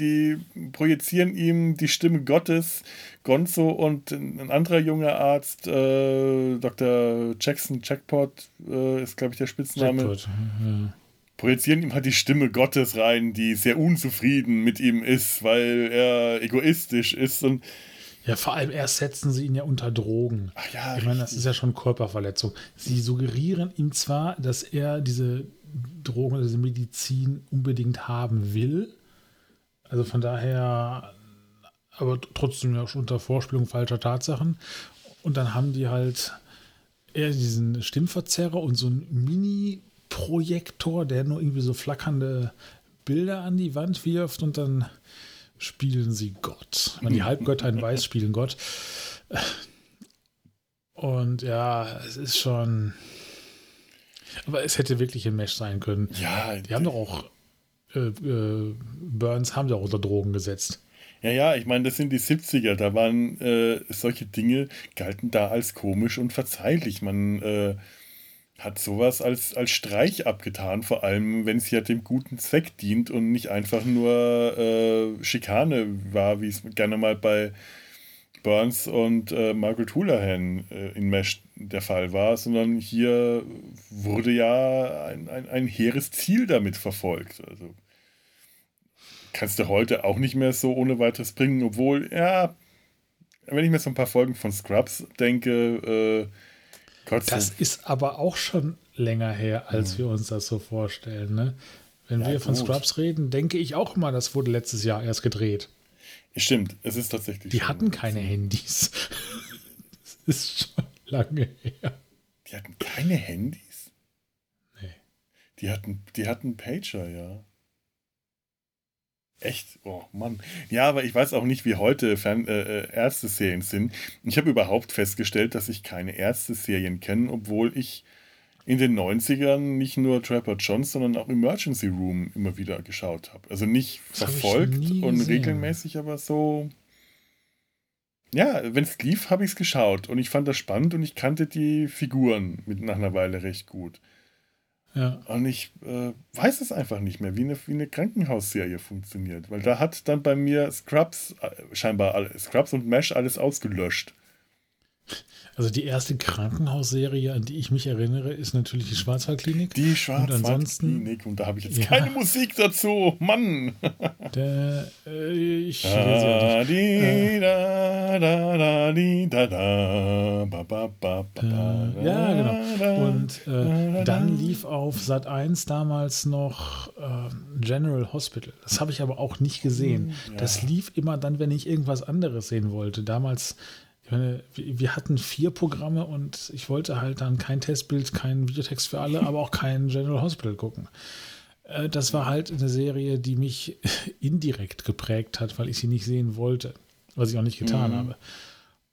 die, projizieren ihm die Stimme Gottes. Gonzo und ein anderer junger Arzt, äh, Dr. Jackson Jackpot äh, ist, glaube ich, der Spitzname. Jackpot, ja. Projizieren ihm halt die Stimme Gottes rein, die sehr unzufrieden mit ihm ist, weil er egoistisch ist und ja, vor allem erst setzen sie ihn ja unter Drogen. Ach ja, ich meine, das ist ja schon Körperverletzung. Sie suggerieren ihm zwar, dass er diese Drogen, diese Medizin unbedingt haben will, also von daher, aber trotzdem ja schon unter Vorspielung falscher Tatsachen. Und dann haben die halt eher diesen Stimmverzerrer und so einen Mini-Projektor, der nur irgendwie so flackernde Bilder an die Wand wirft und dann spielen sie Gott. Wenn die Halbgötter in Weiß spielen Gott. Und ja, es ist schon. Aber es hätte wirklich ein Mesh sein können. Ja, die haben doch auch Burns haben ja auch unter Drogen gesetzt. Ja, ja, ich meine, das sind die 70er. Da waren äh, solche Dinge, galten da als komisch und verzeihlich. Man äh, hat sowas als, als Streich abgetan, vor allem wenn es ja dem guten Zweck dient und nicht einfach nur äh, Schikane war, wie es gerne mal bei Burns und äh, Margaret Houlihan äh, in Mesh der Fall war, sondern hier wurde ja ein, ein, ein hehres Ziel damit verfolgt. Also kannst du heute auch nicht mehr so ohne weiteres bringen, obwohl, ja, wenn ich mir so ein paar Folgen von Scrubs denke, äh, Gott Das ist aber auch schon länger her, als mhm. wir uns das so vorstellen. Ne? Wenn ja, wir von gut. Scrubs reden, denke ich auch immer, das wurde letztes Jahr erst gedreht. Stimmt, es ist tatsächlich. Die hatten keine Handys. [laughs] das ist schon lange her. Die hatten keine Handys? Nee. Die hatten, die hatten Pager, ja. Echt? Oh Mann. Ja, aber ich weiß auch nicht, wie heute Fern äh, äh Ärzte-Serien sind. Ich habe überhaupt festgestellt, dass ich keine Ärzte-Serien kenne, obwohl ich in den 90ern nicht nur Trapper Johns, sondern auch Emergency Room immer wieder geschaut habe. Also nicht das verfolgt und regelmäßig, aber so. Ja, wenn es lief, habe ich es geschaut und ich fand das spannend und ich kannte die Figuren mit nach einer Weile recht gut. Ja. Und ich äh, weiß es einfach nicht mehr, wie eine, wie eine Krankenhausserie funktioniert. Weil da hat dann bei mir Scrubs, äh, scheinbar alle, Scrubs und Mesh alles ausgelöscht. Also die erste Krankenhausserie, an die ich mich erinnere, ist natürlich die Schwarzwaldklinik. Die Schwarzwaldklinik. Und, und da habe ich jetzt ja. keine Musik dazu. Mann. [laughs] Der, äh, ich da, di, da, da, da, da, da, ba, ba, ba, ba, äh, Ja, genau. Und äh, dann lief auf Sat 1 damals noch äh, General Hospital. Das habe ich aber auch nicht gesehen. Ja. Das lief immer dann, wenn ich irgendwas anderes sehen wollte. Damals meine, wir hatten vier Programme und ich wollte halt dann kein Testbild, kein Videotext für alle, aber auch kein General Hospital gucken. Äh, das war halt eine Serie, die mich [laughs] indirekt geprägt hat, weil ich sie nicht sehen wollte, was ich auch nicht getan mhm. habe.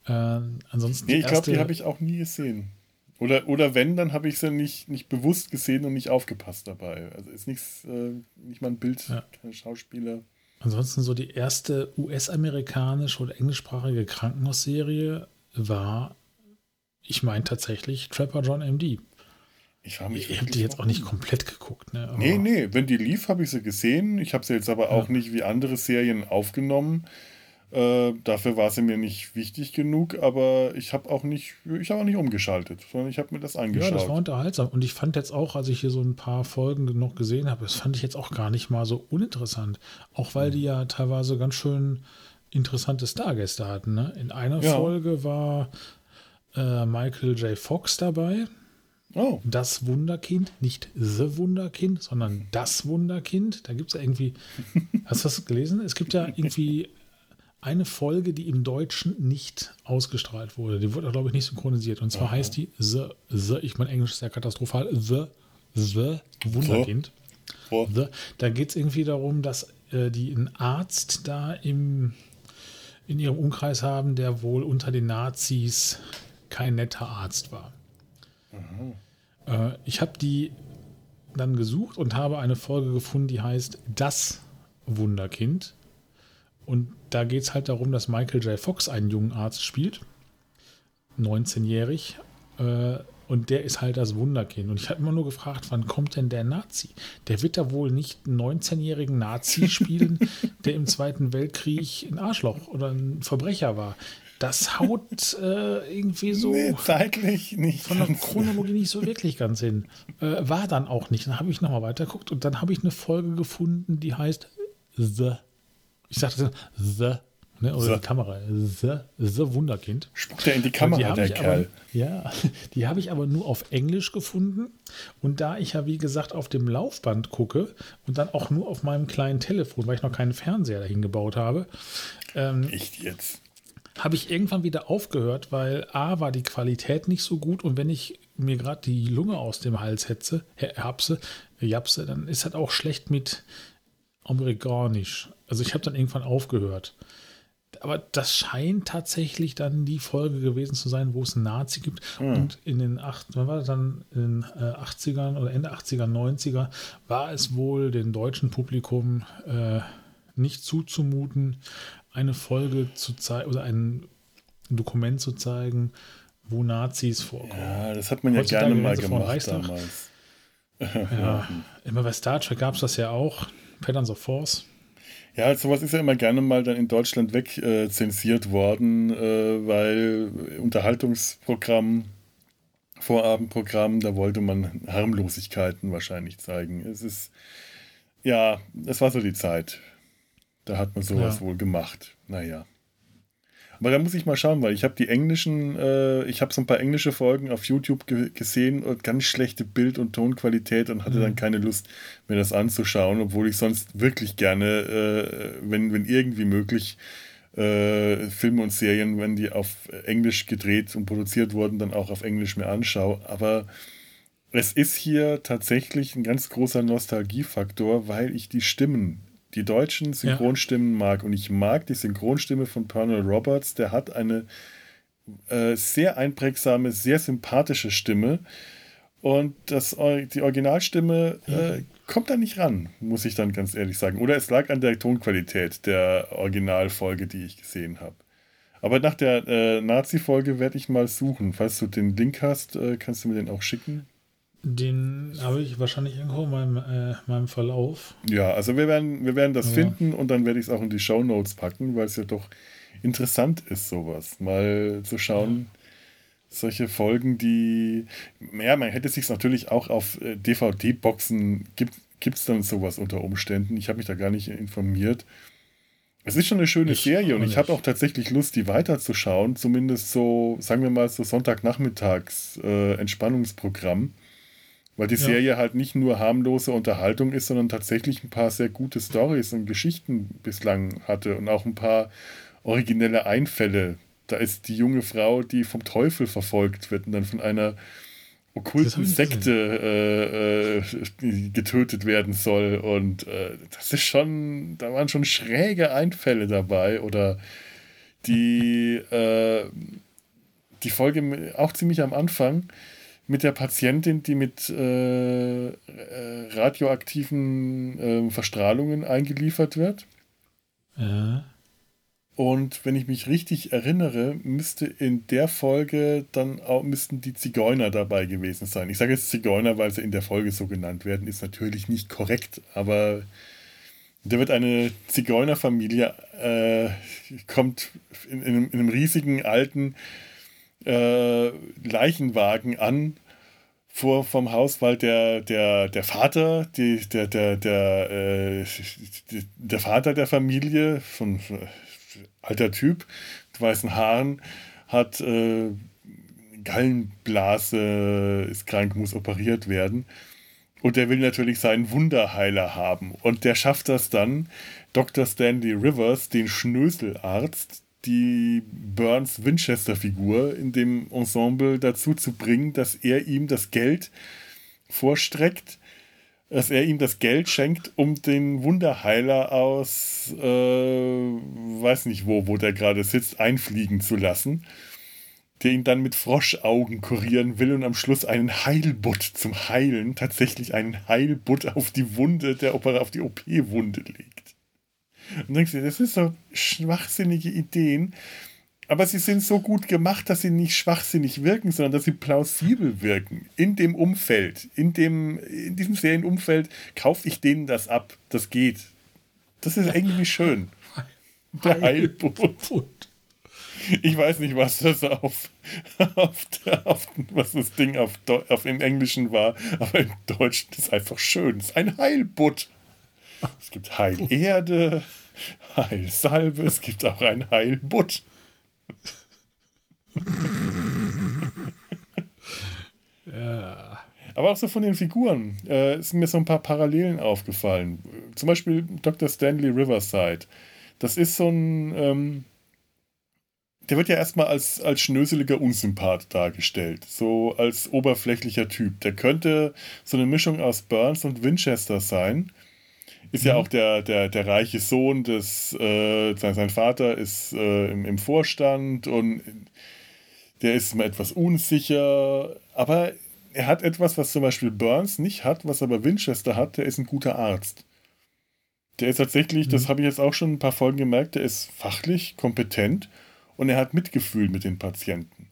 Äh, ansonsten. Nee, ich glaube, die habe ich auch nie gesehen. Oder, oder wenn, dann habe ich sie nicht, nicht bewusst gesehen und nicht aufgepasst dabei. Also ist nichts, äh, nicht mal ein Bild, ja. kein Schauspieler. Ansonsten so die erste US-amerikanische oder englischsprachige Krankenhausserie war, ich meine tatsächlich Trapper John MD. Ich habe habe die jetzt auch nicht komplett geguckt. Ne? Aber nee, nee, wenn die lief, habe ich sie gesehen. Ich habe sie jetzt aber auch nicht wie andere Serien aufgenommen. Äh, dafür war sie mir nicht wichtig genug, aber ich habe auch nicht, ich habe auch nicht umgeschaltet, sondern ich habe mir das angeschaut. Ja, das war unterhaltsam. Und ich fand jetzt auch, als ich hier so ein paar Folgen noch gesehen habe, das fand ich jetzt auch gar nicht mal so uninteressant. Auch weil die ja teilweise ganz schön interessante Stargäste hatten. Ne? In einer ja. Folge war äh, Michael J. Fox dabei. Oh. Das Wunderkind, nicht The Wunderkind, sondern das Wunderkind. Da gibt es ja irgendwie, [laughs] hast du das gelesen? Es gibt ja irgendwie eine Folge, die im Deutschen nicht ausgestrahlt wurde. Die wurde, glaube ich, nicht synchronisiert. Und zwar Aha. heißt die The, The, ich meine, Englisch ist ja katastrophal, The, The Wunderkind. Oh. The. Da geht es irgendwie darum, dass äh, die einen Arzt da im, in ihrem Umkreis haben, der wohl unter den Nazis kein netter Arzt war. Äh, ich habe die dann gesucht und habe eine Folge gefunden, die heißt Das Wunderkind. Und da geht es halt darum, dass Michael J. Fox einen jungen Arzt spielt, 19-jährig, äh, und der ist halt das Wunderkind. Und ich habe immer nur gefragt, wann kommt denn der Nazi? Der wird da wohl nicht einen 19-jährigen Nazi [laughs] spielen, der im Zweiten Weltkrieg ein Arschloch oder ein Verbrecher war. Das haut äh, irgendwie so nee, zeitlich nicht von der Chronologie nicht so wirklich ganz hin. Äh, war dann auch nicht. Dann habe ich nochmal weitergeguckt und dann habe ich eine Folge gefunden, die heißt The ich sagte The, ne, oder the. die Kamera, The, The Wunderkind. Spuckt er in die Kamera, die der Kerl. Aber, ja, [laughs] die habe ich aber nur auf Englisch gefunden. Und da ich ja, wie gesagt, auf dem Laufband gucke und dann auch nur auf meinem kleinen Telefon, weil ich noch keinen Fernseher dahin gebaut habe. Ähm, Echt jetzt? Habe ich irgendwann wieder aufgehört, weil A war die Qualität nicht so gut und wenn ich mir gerade die Lunge aus dem Hals hetze, hapse, japse, dann ist das auch schlecht mit amerikanisch. Also ich habe dann irgendwann aufgehört. Aber das scheint tatsächlich dann die Folge gewesen zu sein, wo es einen Nazi gibt. Mhm. Und in den, acht, wann war das dann, in den äh, 80ern oder Ende 80er, 90er war es wohl dem deutschen Publikum äh, nicht zuzumuten, eine Folge zu zeigen oder ein Dokument zu zeigen, wo Nazis vorkommen. Ja, das hat man ja Heutzutage gerne mal gemacht damals. [laughs] ja, immer bei Star Trek gab es das ja auch. Patterns of Force. Ja, sowas ist ja immer gerne mal dann in Deutschland wegzensiert äh, worden, äh, weil Unterhaltungsprogramm, Vorabendprogramm, da wollte man Harmlosigkeiten wahrscheinlich zeigen. Es ist, ja, es war so die Zeit. Da hat man sowas ja. wohl gemacht. Naja. Aber da muss ich mal schauen, weil ich habe die englischen, äh, ich habe so ein paar englische Folgen auf YouTube ge gesehen und ganz schlechte Bild- und Tonqualität und hatte mhm. dann keine Lust, mir das anzuschauen, obwohl ich sonst wirklich gerne, äh, wenn, wenn irgendwie möglich, äh, Filme und Serien, wenn die auf Englisch gedreht und produziert wurden, dann auch auf Englisch mir anschaue. Aber es ist hier tatsächlich ein ganz großer Nostalgiefaktor, weil ich die Stimmen, die deutschen Synchronstimmen ja. mag. Und ich mag die Synchronstimme von Pernell Roberts. Der hat eine äh, sehr einprägsame, sehr sympathische Stimme. Und das, die Originalstimme äh, kommt da nicht ran, muss ich dann ganz ehrlich sagen. Oder es lag an der Tonqualität der Originalfolge, die ich gesehen habe. Aber nach der äh, Nazi-Folge werde ich mal suchen. Falls du den Link hast, äh, kannst du mir den auch schicken. Den habe ich wahrscheinlich irgendwo in meinem, äh, meinem Verlauf. Ja, also wir werden, wir werden das ja. finden und dann werde ich es auch in die Show Notes packen, weil es ja doch interessant ist, sowas. Mal zu schauen, ja. solche Folgen, die. Ja, man hätte sich natürlich auch auf äh, DVD-Boxen gibt es dann sowas unter Umständen. Ich habe mich da gar nicht informiert. Es ist schon eine schöne ich Serie und ich habe auch tatsächlich Lust, die weiterzuschauen. Zumindest so, sagen wir mal, so Sonntagnachmittags äh, Entspannungsprogramm. Weil die ja. Serie halt nicht nur harmlose Unterhaltung ist, sondern tatsächlich ein paar sehr gute Stories und Geschichten bislang hatte und auch ein paar originelle Einfälle. Da ist die junge Frau, die vom Teufel verfolgt wird und dann von einer okkulten Sekte äh, äh, getötet werden soll. Und äh, das ist schon, da waren schon schräge Einfälle dabei. Oder die, äh, die Folge auch ziemlich am Anfang mit der Patientin, die mit äh, äh, radioaktiven Verstrahlungen eingeliefert wird. Ja. Und wenn ich mich richtig erinnere, müsste in der Folge dann auch müssten die Zigeuner dabei gewesen sein. Ich sage jetzt Zigeuner, weil sie in der Folge so genannt werden, ist natürlich nicht korrekt, aber da wird eine Zigeunerfamilie äh, kommt in, in, einem, in, einem, riesigen alten äh, Leichenwagen an vor vom Haus, weil der, der, der Vater, die, der, der, der, äh, der Vater der Familie von alter Typ mit weißen Haaren, hat äh, Gallenblase, ist krank, muss operiert werden. Und der will natürlich seinen Wunderheiler haben. Und der schafft das dann, Dr. Stanley Rivers, den Schnöselarzt, die Burns Winchester-Figur in dem Ensemble dazu zu bringen, dass er ihm das Geld vorstreckt, dass er ihm das Geld schenkt, um den Wunderheiler aus, äh, weiß nicht wo, wo der gerade sitzt, einfliegen zu lassen, der ihn dann mit Froschaugen kurieren will und am Schluss einen Heilbutt zum Heilen, tatsächlich einen Heilbutt auf die Wunde, der Opera auf die OP-Wunde legt. Und denkst du, das ist so schwachsinnige Ideen, aber sie sind so gut gemacht, dass sie nicht schwachsinnig wirken, sondern dass sie plausibel wirken. In dem Umfeld, in, dem, in diesem Serienumfeld kaufe ich denen das ab. Das geht. Das ist irgendwie schön. [laughs] Der Heilbutt. Ich weiß nicht, was das auf, auf, auf was das Ding auf, auf im Englischen war, aber im Deutschen ist es einfach schön. Es ist ein Heilbutt. [laughs] Es gibt Heilerde, Heilsalbe, es gibt auch ein Heilbutt [laughs] ja. Aber auch so von den Figuren äh, sind mir so ein paar Parallelen aufgefallen. Zum Beispiel Dr. Stanley Riverside. Das ist so ein. Ähm, der wird ja erstmal als, als schnöseliger Unsympath dargestellt. So als oberflächlicher Typ. Der könnte so eine Mischung aus Burns und Winchester sein. Ist mhm. ja auch der, der, der reiche Sohn des, äh, sein, sein Vater ist äh, im, im Vorstand und der ist mal etwas unsicher, aber er hat etwas, was zum Beispiel Burns nicht hat, was aber Winchester hat, der ist ein guter Arzt. Der ist tatsächlich, mhm. das habe ich jetzt auch schon ein paar Folgen gemerkt, der ist fachlich kompetent und er hat Mitgefühl mit den Patienten.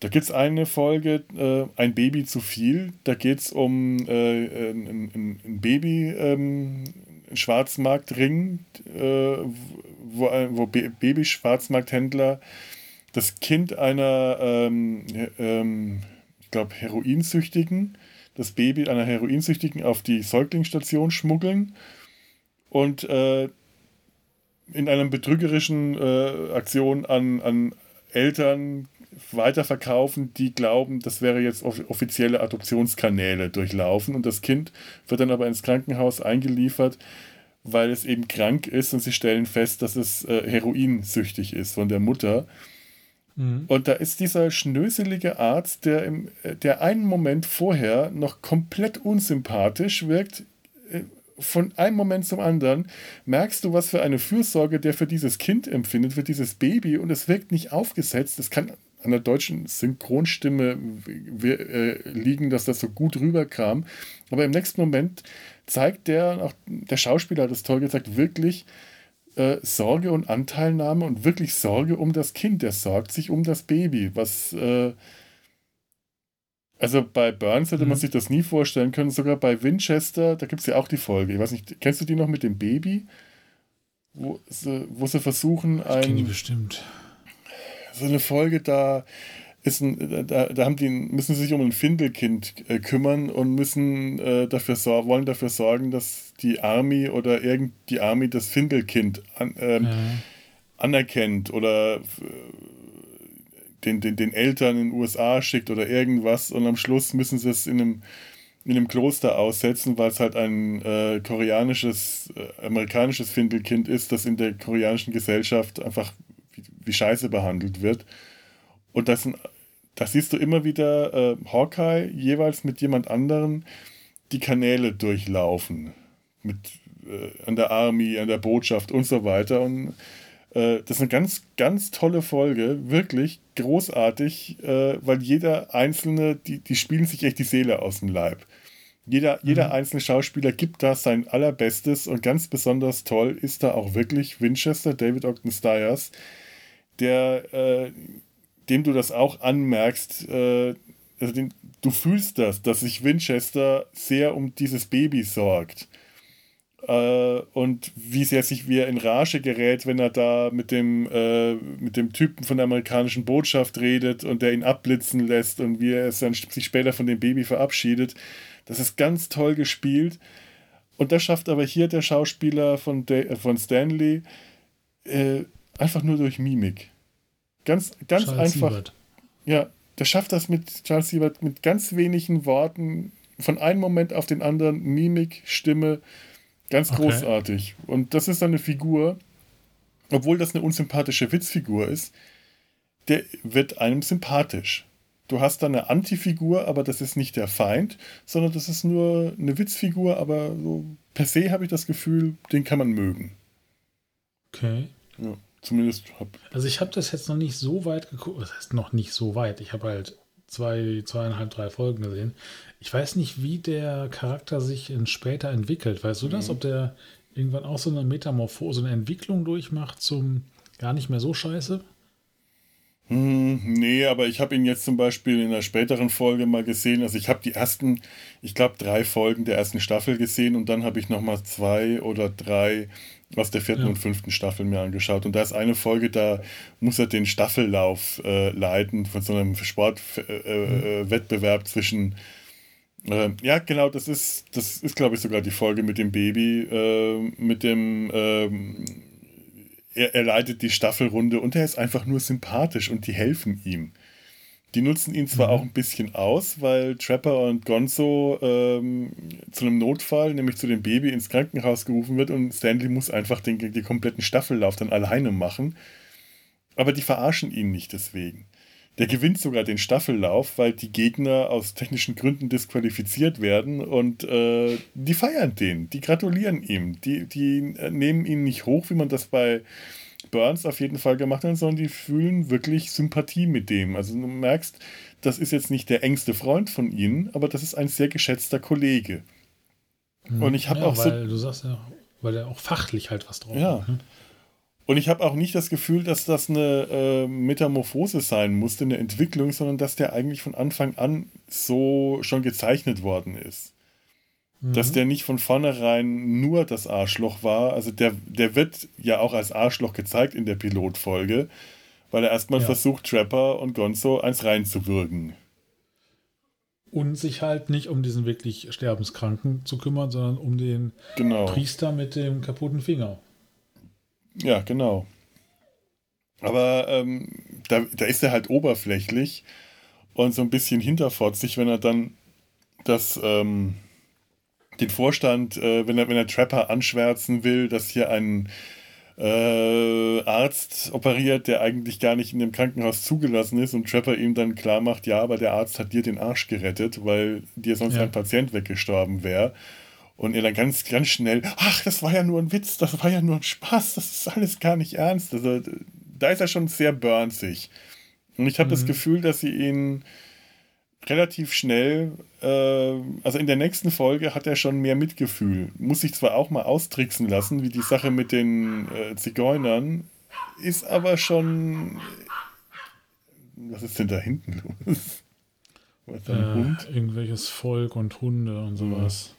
Da gibt es eine Folge, äh, ein Baby zu viel. Da geht es um äh, ein, ein, Baby, ähm, Schwarzmarktring, äh, wo, wo Baby-Schwarzmarkthändler das Kind einer, ähm, ähm, ich glaube, Heroinsüchtigen, das Baby einer Heroinsüchtigen auf die Säuglingsstation schmuggeln und äh, in einer betrügerischen äh, Aktion an, an Eltern weiterverkaufen, die glauben, das wäre jetzt offizielle Adoptionskanäle durchlaufen und das Kind wird dann aber ins Krankenhaus eingeliefert, weil es eben krank ist und sie stellen fest, dass es äh, heroinsüchtig ist von der Mutter. Mhm. Und da ist dieser schnöselige Arzt, der, im, der einen Moment vorher noch komplett unsympathisch wirkt, äh, von einem Moment zum anderen merkst du, was für eine Fürsorge der für dieses Kind empfindet, für dieses Baby und es wirkt nicht aufgesetzt. Es kann an der deutschen Synchronstimme äh, liegen, dass das so gut rüberkam. Aber im nächsten Moment zeigt der, auch der Schauspieler hat es toll gezeigt, wirklich äh, Sorge und Anteilnahme und wirklich Sorge um das Kind. Der sorgt sich um das Baby, was. Äh, also bei Burns hätte mhm. man sich das nie vorstellen können. Sogar bei Winchester, da gibt es ja auch die Folge. Ich weiß nicht, kennst du die noch mit dem Baby? Wo sie, wo sie versuchen, ein. Ich die bestimmt. So eine Folge, da ist ein, da, da haben die, müssen sie sich um ein Findelkind äh, kümmern und müssen äh, dafür sorgen, wollen dafür sorgen, dass die Army oder irgend die Army das Findelkind an, ähm, ja. anerkennt oder äh, den, den, den Eltern in den USA schickt oder irgendwas und am Schluss müssen sie es in einem, in einem Kloster aussetzen, weil es halt ein äh, koreanisches, äh, amerikanisches Findelkind ist, das in der koreanischen Gesellschaft einfach wie, Scheiße behandelt wird. Und das sind da siehst du immer wieder äh, Hawkeye jeweils mit jemand anderem die Kanäle durchlaufen. Mit äh, an der Army, an der Botschaft und so weiter. Und äh, das ist eine ganz, ganz tolle Folge, wirklich großartig, äh, weil jeder einzelne, die, die spielen sich echt die Seele aus dem Leib. Jeder, mhm. jeder einzelne Schauspieler gibt da sein allerbestes und ganz besonders toll ist da auch wirklich Winchester, David Ogden Stiers, der äh, dem du das auch anmerkst, äh, also den, du fühlst das, dass sich Winchester sehr um dieses Baby sorgt. Äh, und wie sehr sich wie er in Rage gerät, wenn er da mit dem, äh, mit dem Typen von der amerikanischen Botschaft redet und der ihn abblitzen lässt und wie er dann sich später von dem Baby verabschiedet. Das ist ganz toll gespielt. Und das schafft aber hier der Schauspieler von, De von Stanley äh, einfach nur durch Mimik. Ganz, ganz Charles einfach. Siebert. Ja, der schafft das mit Charles Siebert mit ganz wenigen Worten, von einem Moment auf den anderen, Mimik, Stimme, ganz okay. großartig. Und das ist dann eine Figur, obwohl das eine unsympathische Witzfigur ist, der wird einem sympathisch. Du hast dann eine Antifigur, aber das ist nicht der Feind, sondern das ist nur eine Witzfigur, aber so per se habe ich das Gefühl, den kann man mögen. Okay. Ja. Zumindest hab. Also ich habe das jetzt noch nicht so weit geguckt. Das heißt noch nicht so weit. Ich habe halt zwei, zweieinhalb, drei Folgen gesehen. Ich weiß nicht, wie der Charakter sich in später entwickelt. Weißt du das? Mhm. Ob der irgendwann auch so eine Metamorphose, eine Entwicklung durchmacht zum gar nicht mehr so scheiße? Hm, nee, aber ich habe ihn jetzt zum Beispiel in einer späteren Folge mal gesehen. Also ich habe die ersten, ich glaube, drei Folgen der ersten Staffel gesehen und dann habe ich nochmal zwei oder drei aus der vierten ja. und fünften Staffel mir angeschaut. Und da ist eine Folge, da muss er den Staffellauf äh, leiten von so einem Sportwettbewerb äh, mhm. zwischen. Äh, ja, genau, das ist, das ist, glaube ich, sogar die Folge mit dem Baby, äh, mit dem. Ähm, er, er leitet die Staffelrunde und er ist einfach nur sympathisch und die helfen ihm. Die nutzen ihn zwar mhm. auch ein bisschen aus, weil Trapper und Gonzo ähm, zu einem Notfall, nämlich zu dem Baby, ins Krankenhaus gerufen wird und Stanley muss einfach den, den kompletten Staffellauf dann alleine machen. Aber die verarschen ihn nicht deswegen. Der gewinnt sogar den Staffellauf, weil die Gegner aus technischen Gründen disqualifiziert werden und äh, die feiern den, die gratulieren ihm, die, die äh, nehmen ihn nicht hoch, wie man das bei Burns auf jeden Fall gemacht haben, sondern die fühlen wirklich Sympathie mit dem. Also du merkst, das ist jetzt nicht der engste Freund von ihnen, aber das ist ein sehr geschätzter Kollege. Mhm. Und ich habe ja, auch weil so. Du sagst ja, weil er auch fachlich halt was drauf ja. hat. Ne? Und ich habe auch nicht das Gefühl, dass das eine äh, Metamorphose sein musste, eine Entwicklung, sondern dass der eigentlich von Anfang an so schon gezeichnet worden ist dass mhm. der nicht von vornherein nur das Arschloch war. Also der, der wird ja auch als Arschloch gezeigt in der Pilotfolge, weil er erstmal ja. versucht, Trapper und Gonzo eins reinzuwürgen. Und sich halt nicht um diesen wirklich Sterbenskranken zu kümmern, sondern um den genau. Priester mit dem kaputten Finger. Ja, genau. Aber ähm, da, da ist er halt oberflächlich und so ein bisschen hinterfotzig, wenn er dann das ähm, den Vorstand, äh, wenn, er, wenn er Trapper anschwärzen will, dass hier ein äh, äh, Arzt operiert, der eigentlich gar nicht in dem Krankenhaus zugelassen ist und Trapper ihm dann klar macht, ja, aber der Arzt hat dir den Arsch gerettet, weil dir sonst ja. ein Patient weggestorben wäre. Und er dann ganz, ganz schnell, ach, das war ja nur ein Witz, das war ja nur ein Spaß, das ist alles gar nicht ernst. Also da ist er schon sehr burnsig. Und ich habe mhm. das Gefühl, dass sie ihn relativ schnell, äh, also in der nächsten Folge hat er schon mehr Mitgefühl. Muss sich zwar auch mal austricksen lassen, wie die Sache mit den äh, Zigeunern, ist aber schon. Was ist denn da hinten los? Was, äh, Hund? Irgendwelches Volk und Hunde und sowas.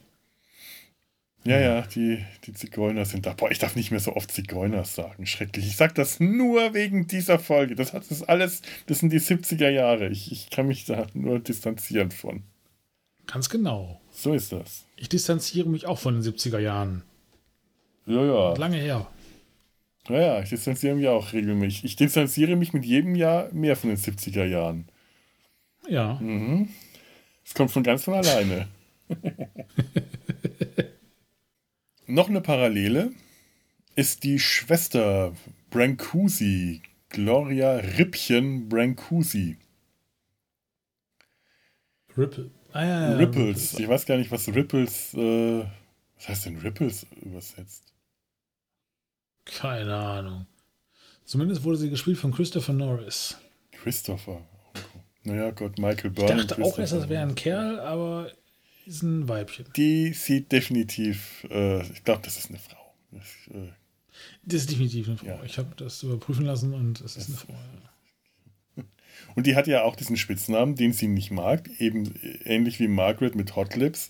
Ja, ja, die, die Zigeuner sind da. Boah, ich darf nicht mehr so oft Zigeuner sagen. Schrecklich. Ich sag das nur wegen dieser Folge. Das hat das alles, das sind die 70er Jahre. Ich, ich kann mich da nur distanzieren von. Ganz genau. So ist das. Ich distanziere mich auch von den 70er Jahren. Ja, ja. Lange her. Ja, ja, ich distanziere mich auch regelmäßig. Ich distanziere mich mit jedem Jahr mehr von den 70er Jahren. Ja. Mhm. Es kommt von ganz von alleine. [laughs] Noch eine Parallele ist die Schwester Brancusi, Gloria Rippchen Brancusi. Ripple. Ah, ja, ja, Ripples. Ich weiß gar nicht, was Ripples. Äh, was heißt denn Ripples übersetzt? Keine Ahnung. Zumindest wurde sie gespielt von Christopher Norris. Christopher. Naja, Gott, Michael Byrne. Ich dachte auch erst, das wäre ein Kerl, aber ist ein Weibchen. Die sieht definitiv, äh, ich glaube, das ist eine Frau. Das, äh, das, ist definitiv eine Frau. Ja. Ich habe das überprüfen lassen und es ist eine Frau. Ja. Und die hat ja auch diesen Spitznamen, den sie nicht mag, eben ähnlich wie Margaret mit Hot Lips.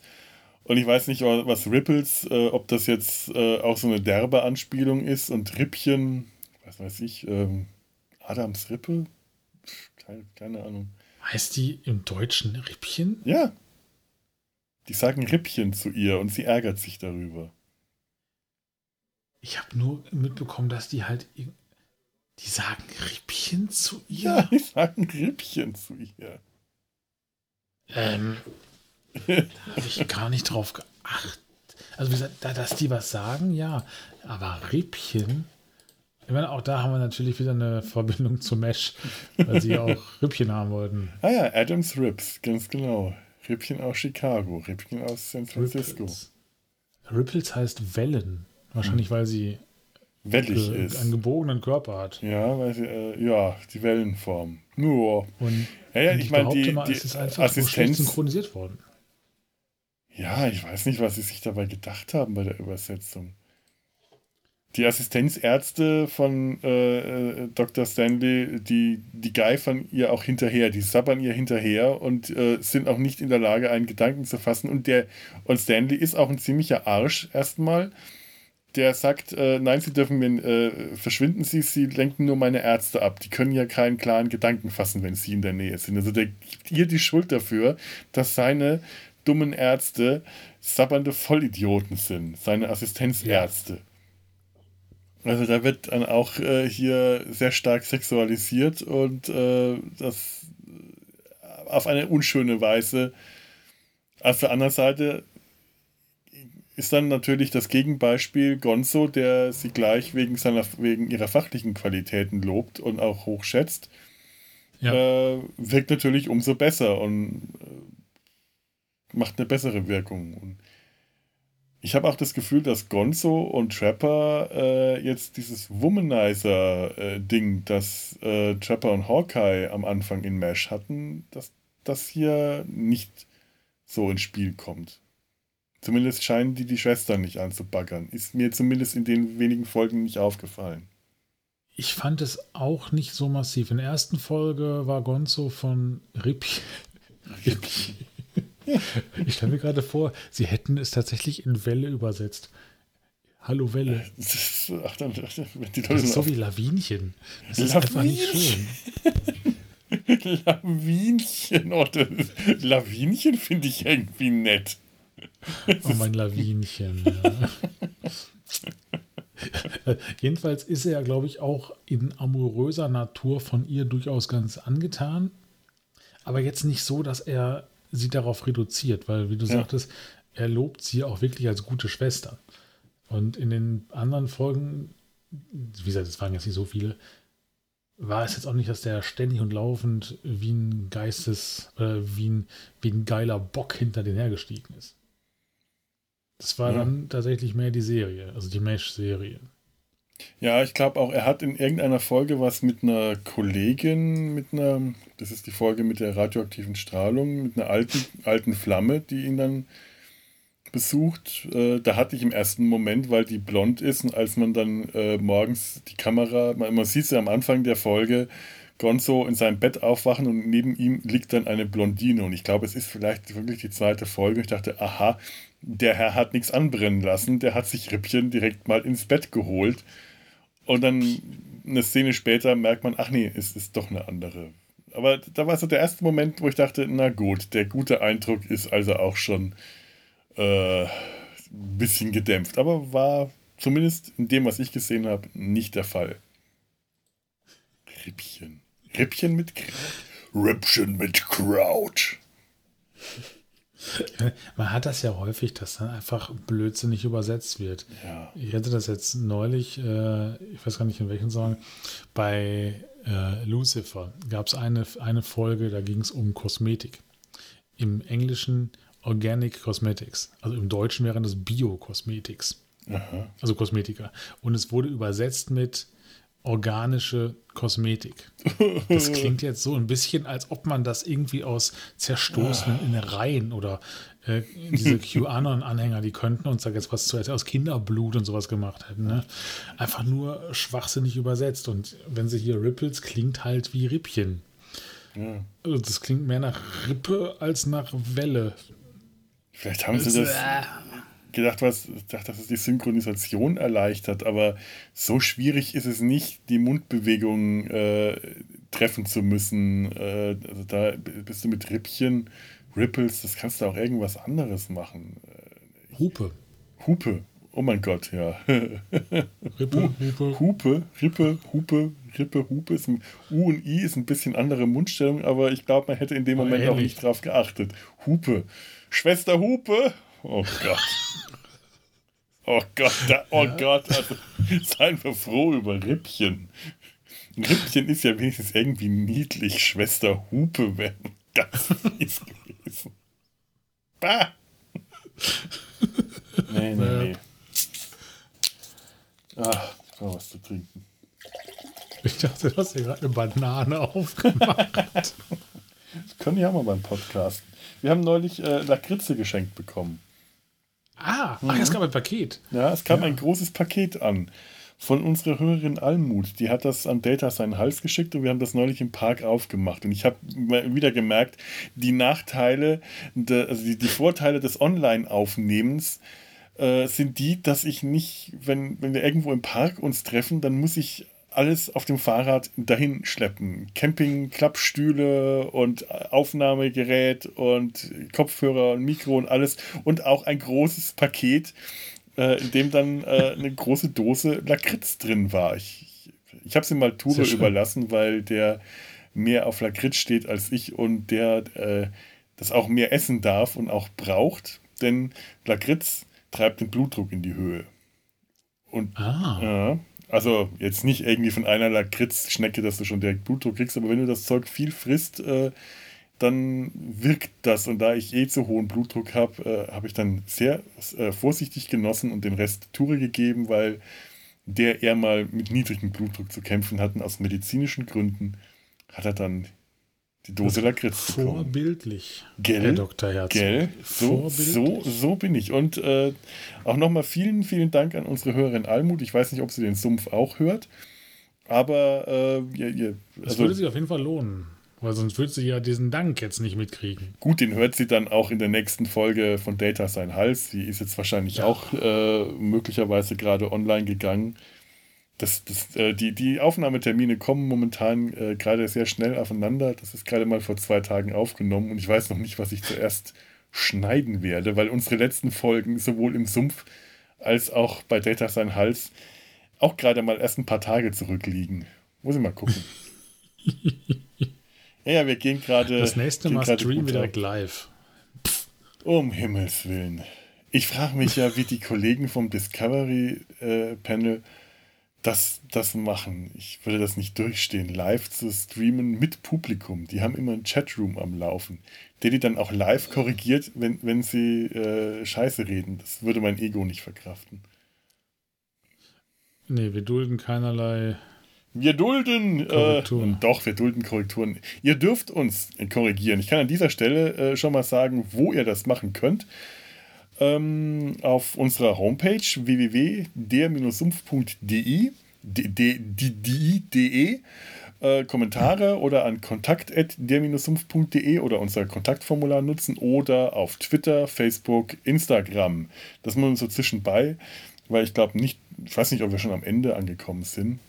Und ich weiß nicht, was Ripples, äh, ob das jetzt äh, auch so eine derbe Anspielung ist und Rippchen, was weiß ich, ähm, Adams Rippe? Keine, keine Ahnung. Heißt die im Deutschen Rippchen? Ja, die sagen Rippchen zu ihr und sie ärgert sich darüber. Ich habe nur mitbekommen, dass die halt. Die sagen Rippchen zu ihr? Ja, die sagen Rippchen zu ihr. Ähm. [laughs] da habe ich gar nicht drauf geachtet. Also, wie gesagt, dass die was sagen, ja. Aber Rippchen. Ich meine, auch da haben wir natürlich wieder eine Verbindung zu Mesh, weil sie [laughs] auch Rippchen haben wollten. Ah ja, Adams Rips, ganz genau. Rippchen aus Chicago, Rippchen aus San Francisco. Ripples, Ripples heißt Wellen. Wahrscheinlich, hm. weil sie wellig ist. einen gebogenen Körper hat. Ja, weil sie, äh, ja, die Wellenform. Nur. Und, ja, ja, ich meine, die, mal, die Assistenz synchronisiert worden. Ja, ich weiß nicht, was sie sich dabei gedacht haben bei der Übersetzung die Assistenzärzte von äh, äh Dr. Stanley, die, die geifern ihr auch hinterher, die sabbern ihr hinterher und äh, sind auch nicht in der Lage, einen Gedanken zu fassen. Und, der, und Stanley ist auch ein ziemlicher Arsch erstmal. Der sagt, äh, nein, Sie dürfen mir, äh, verschwinden Sie, Sie lenken nur meine Ärzte ab. Die können ja keinen klaren Gedanken fassen, wenn Sie in der Nähe sind. Also der gibt ihr die Schuld dafür, dass seine dummen Ärzte sabbernde Vollidioten sind, seine Assistenzärzte. Ja. Also da wird dann auch äh, hier sehr stark sexualisiert und äh, das auf eine unschöne Weise. Auf der anderen Seite ist dann natürlich das Gegenbeispiel Gonzo, der sie gleich wegen, seiner, wegen ihrer fachlichen Qualitäten lobt und auch hochschätzt. Ja. Äh, wirkt natürlich umso besser und äh, macht eine bessere Wirkung. Und ich habe auch das Gefühl, dass Gonzo und Trapper äh, jetzt dieses Womanizer-Ding, äh, das äh, Trapper und Hawkeye am Anfang in Mesh hatten, dass das hier nicht so ins Spiel kommt. Zumindest scheinen die die Schwestern nicht anzubaggern. Ist mir zumindest in den wenigen Folgen nicht aufgefallen. Ich fand es auch nicht so massiv. In der ersten Folge war Gonzo von Rippchen. Rippchen. Ich stelle mir gerade vor, sie hätten es tatsächlich in Welle übersetzt. Hallo Welle. Das ist, ach, dann, das ist so wie Lawinchen. Das ist einfach nicht schön. [laughs] Lawinchen. Oh, das, Lawinchen finde ich irgendwie nett. Oh, mein Lawinchen. Ja. [laughs] Jedenfalls ist er ja, glaube ich, auch in amoröser Natur von ihr durchaus ganz angetan. Aber jetzt nicht so, dass er sie darauf reduziert, weil, wie du ja. sagtest, er lobt sie auch wirklich als gute Schwester. Und in den anderen Folgen wie gesagt, es waren jetzt nicht so viele, war es jetzt auch nicht, dass der ständig und laufend wie ein Geistes, äh, wie, ein, wie ein geiler Bock hinter den hergestiegen ist. Das war ja. dann tatsächlich mehr die Serie, also die Mesh-Serie. Ja, ich glaube auch, er hat in irgendeiner Folge was mit einer Kollegin, mit einer, das ist die Folge mit der radioaktiven Strahlung, mit einer alten, alten Flamme, die ihn dann besucht. Äh, da hatte ich im ersten Moment, weil die blond ist und als man dann äh, morgens die Kamera, man, man sieht sie am Anfang der Folge, Gonzo in seinem Bett aufwachen und neben ihm liegt dann eine Blondine. Und ich glaube, es ist vielleicht wirklich die zweite Folge. Ich dachte, aha, der Herr hat nichts anbrennen lassen, der hat sich Rippchen direkt mal ins Bett geholt. Und dann eine Szene später merkt man, ach nee, es ist doch eine andere. Aber da war so der erste Moment, wo ich dachte, na gut, der gute Eindruck ist also auch schon äh, ein bisschen gedämpft. Aber war zumindest in dem, was ich gesehen habe, nicht der Fall. Rippchen. Rippchen mit Kraut. Rippchen mit Kraut. [laughs] Man hat das ja häufig, dass dann einfach blödsinnig übersetzt wird. Ja. Ich hatte das jetzt neulich, äh, ich weiß gar nicht in welchem Song, bei äh, Lucifer gab es eine, eine Folge, da ging es um Kosmetik. Im Englischen Organic Cosmetics. Also im Deutschen wären das Bio-Cosmetics. Also Kosmetika. Und es wurde übersetzt mit organische Kosmetik. Das [laughs] klingt jetzt so ein bisschen, als ob man das irgendwie aus zerstoßenen Innereien oder äh, diese [laughs] QAnon-Anhänger, die könnten uns da jetzt was zu aus Kinderblut und sowas gemacht hätten. Ne? Einfach nur schwachsinnig übersetzt. Und wenn sie hier Ripples, klingt halt wie Rippchen. Ja. Also das klingt mehr nach Rippe als nach Welle. Vielleicht haben sie das gedacht, was, dachte, dass es die Synchronisation erleichtert, aber so schwierig ist es nicht, die Mundbewegung äh, treffen zu müssen. Äh, also da bist du mit Rippchen, Ripples, das kannst du auch irgendwas anderes machen. Hupe. Hupe. Oh mein Gott, ja. [laughs] Rippe, Hupe. Hupe, Rippe, Hupe, Rippe, Hupe. Ist ein, U und I ist ein bisschen andere Mundstellung, aber ich glaube, man hätte in dem Moment auch nicht drauf geachtet. Hupe. Schwester Hupe. Oh Gott. [laughs] Oh Gott, da, oh ja. Gott, also seien wir froh über Rippchen. Rippchen ist ja wenigstens irgendwie niedlich. Schwester Hupe wäre [laughs] ganz fies gewesen. Bah! Nee, nee, nee. Ach, ich brauche was zu trinken. Ich dachte, du hast hier gerade eine Banane [laughs] aufgemacht. das können ja mal beim Podcast. Wir haben neulich äh, Lakritze geschenkt bekommen. Ah, mhm. ach, es kam ein Paket. Ja, es kam ja. ein großes Paket an. Von unserer Hörerin Almut. Die hat das an Data seinen Hals geschickt und wir haben das neulich im Park aufgemacht. Und ich habe wieder gemerkt, die Nachteile, also die, die Vorteile des Online-Aufnehmens äh, sind die, dass ich nicht, wenn, wenn wir irgendwo im Park uns treffen, dann muss ich alles auf dem Fahrrad dahin schleppen. Camping, Klappstühle und Aufnahmegerät und Kopfhörer und Mikro und alles. Und auch ein großes Paket, äh, in dem dann äh, eine große Dose Lakritz drin war. Ich, ich habe sie mal Ture überlassen, weil der mehr auf Lakritz steht als ich und der äh, das auch mehr essen darf und auch braucht. Denn Lakritz treibt den Blutdruck in die Höhe. Und ah. Also jetzt nicht irgendwie von einer Lakritz-Schnecke, dass du schon direkt Blutdruck kriegst, aber wenn du das Zeug viel frisst, äh, dann wirkt das. Und da ich eh zu hohen Blutdruck habe, äh, habe ich dann sehr äh, vorsichtig genossen und den Rest Toure gegeben, weil der eher mal mit niedrigem Blutdruck zu kämpfen hat. Und aus medizinischen Gründen hat er dann die Dose Lakritz bekommen. Vorbildlich, gell, Herr Dr. Herz. Gell, so, so, so bin ich. Und äh, auch nochmal vielen, vielen Dank an unsere Hörerin Almut. Ich weiß nicht, ob sie den Sumpf auch hört, aber äh, ihr, ihr, also, das würde sich auf jeden Fall lohnen. Weil sonst würde sie ja diesen Dank jetzt nicht mitkriegen. Gut, den hört sie dann auch in der nächsten Folge von Data Sein Hals. Die ist jetzt wahrscheinlich ja. auch äh, möglicherweise gerade online gegangen das, das, äh, die, die Aufnahmetermine kommen momentan äh, gerade sehr schnell aufeinander. Das ist gerade mal vor zwei Tagen aufgenommen und ich weiß noch nicht, was ich zuerst schneiden werde, weil unsere letzten Folgen sowohl im Sumpf als auch bei Data sein Hals auch gerade mal erst ein paar Tage zurückliegen. Muss ich mal gucken. [laughs] ja, ja, wir gehen gerade. Das nächste Mal streamen wir direkt live. Um Himmels Willen. Ich frage mich ja, wie die Kollegen vom Discovery äh, Panel das, das machen. Ich würde das nicht durchstehen, live zu streamen mit Publikum. Die haben immer einen Chatroom am Laufen, der die dann auch live korrigiert, wenn, wenn sie äh, Scheiße reden. Das würde mein Ego nicht verkraften. Nee, wir dulden keinerlei. Wir dulden. Äh, doch, wir dulden Korrekturen. Ihr dürft uns korrigieren. Ich kann an dieser Stelle äh, schon mal sagen, wo ihr das machen könnt ähm, auf unserer Homepage www.der-sumpf.de de, äh, Kommentare oder an kontakt.der-sumpf.de oder unser Kontaktformular nutzen oder auf Twitter, Facebook, Instagram. Das machen wir so zwischenbei, weil ich glaube nicht, ich weiß nicht, ob wir schon am Ende angekommen sind.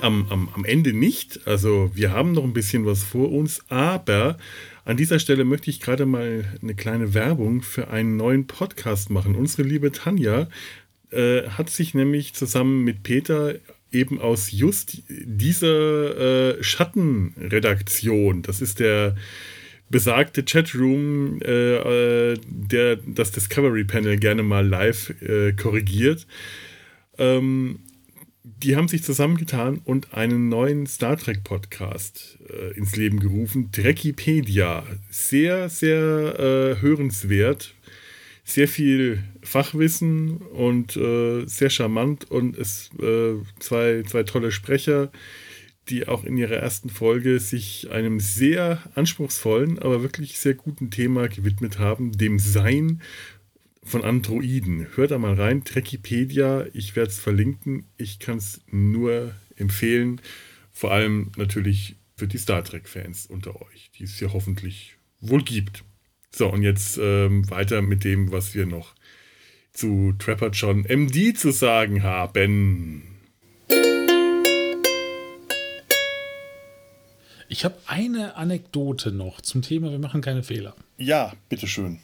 Am, am, am Ende nicht. Also wir haben noch ein bisschen was vor uns, aber an dieser Stelle möchte ich gerade mal eine kleine Werbung für einen neuen Podcast machen. Unsere liebe Tanja äh, hat sich nämlich zusammen mit Peter eben aus just dieser äh, Schattenredaktion, das ist der besagte Chatroom, äh, äh der das Discovery Panel gerne mal live äh, korrigiert, ähm, die haben sich zusammengetan und einen neuen Star Trek Podcast äh, ins Leben gerufen. Dreckipedia. Sehr, sehr äh, hörenswert. Sehr viel Fachwissen und äh, sehr charmant und es äh, zwei, zwei tolle Sprecher, die auch in ihrer ersten Folge sich einem sehr anspruchsvollen, aber wirklich sehr guten Thema gewidmet haben, dem Sein von Androiden. Hört da mal rein, Trekipedia, ich werde es verlinken. Ich kann es nur empfehlen. Vor allem natürlich für die Star Trek-Fans unter euch, die es hier hoffentlich wohl gibt. So, und jetzt ähm, weiter mit dem, was wir noch zu Trapper John MD zu sagen haben. Ich habe eine Anekdote noch zum Thema Wir machen keine Fehler. Ja, bitteschön.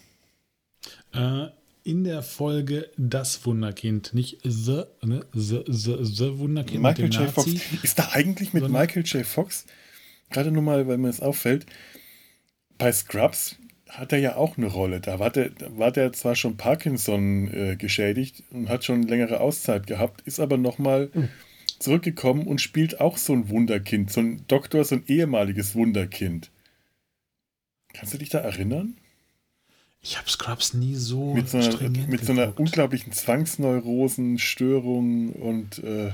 Äh, in der Folge Das Wunderkind, nicht The, ne? The, The, The Wunderkind. Michael J. Fox. Ist da eigentlich mit Michael J. Fox, gerade nur mal, weil mir das auffällt, bei Scrubs hat er ja auch eine Rolle. Da war der, war der zwar schon Parkinson äh, geschädigt und hat schon längere Auszeit gehabt, ist aber nochmal mhm. zurückgekommen und spielt auch so ein Wunderkind, so ein Doktor, so ein ehemaliges Wunderkind. Kannst du dich da erinnern? Ich habe Scrubs nie so mit so einer, mit so einer unglaublichen Zwangsneurosen, Störung und. Äh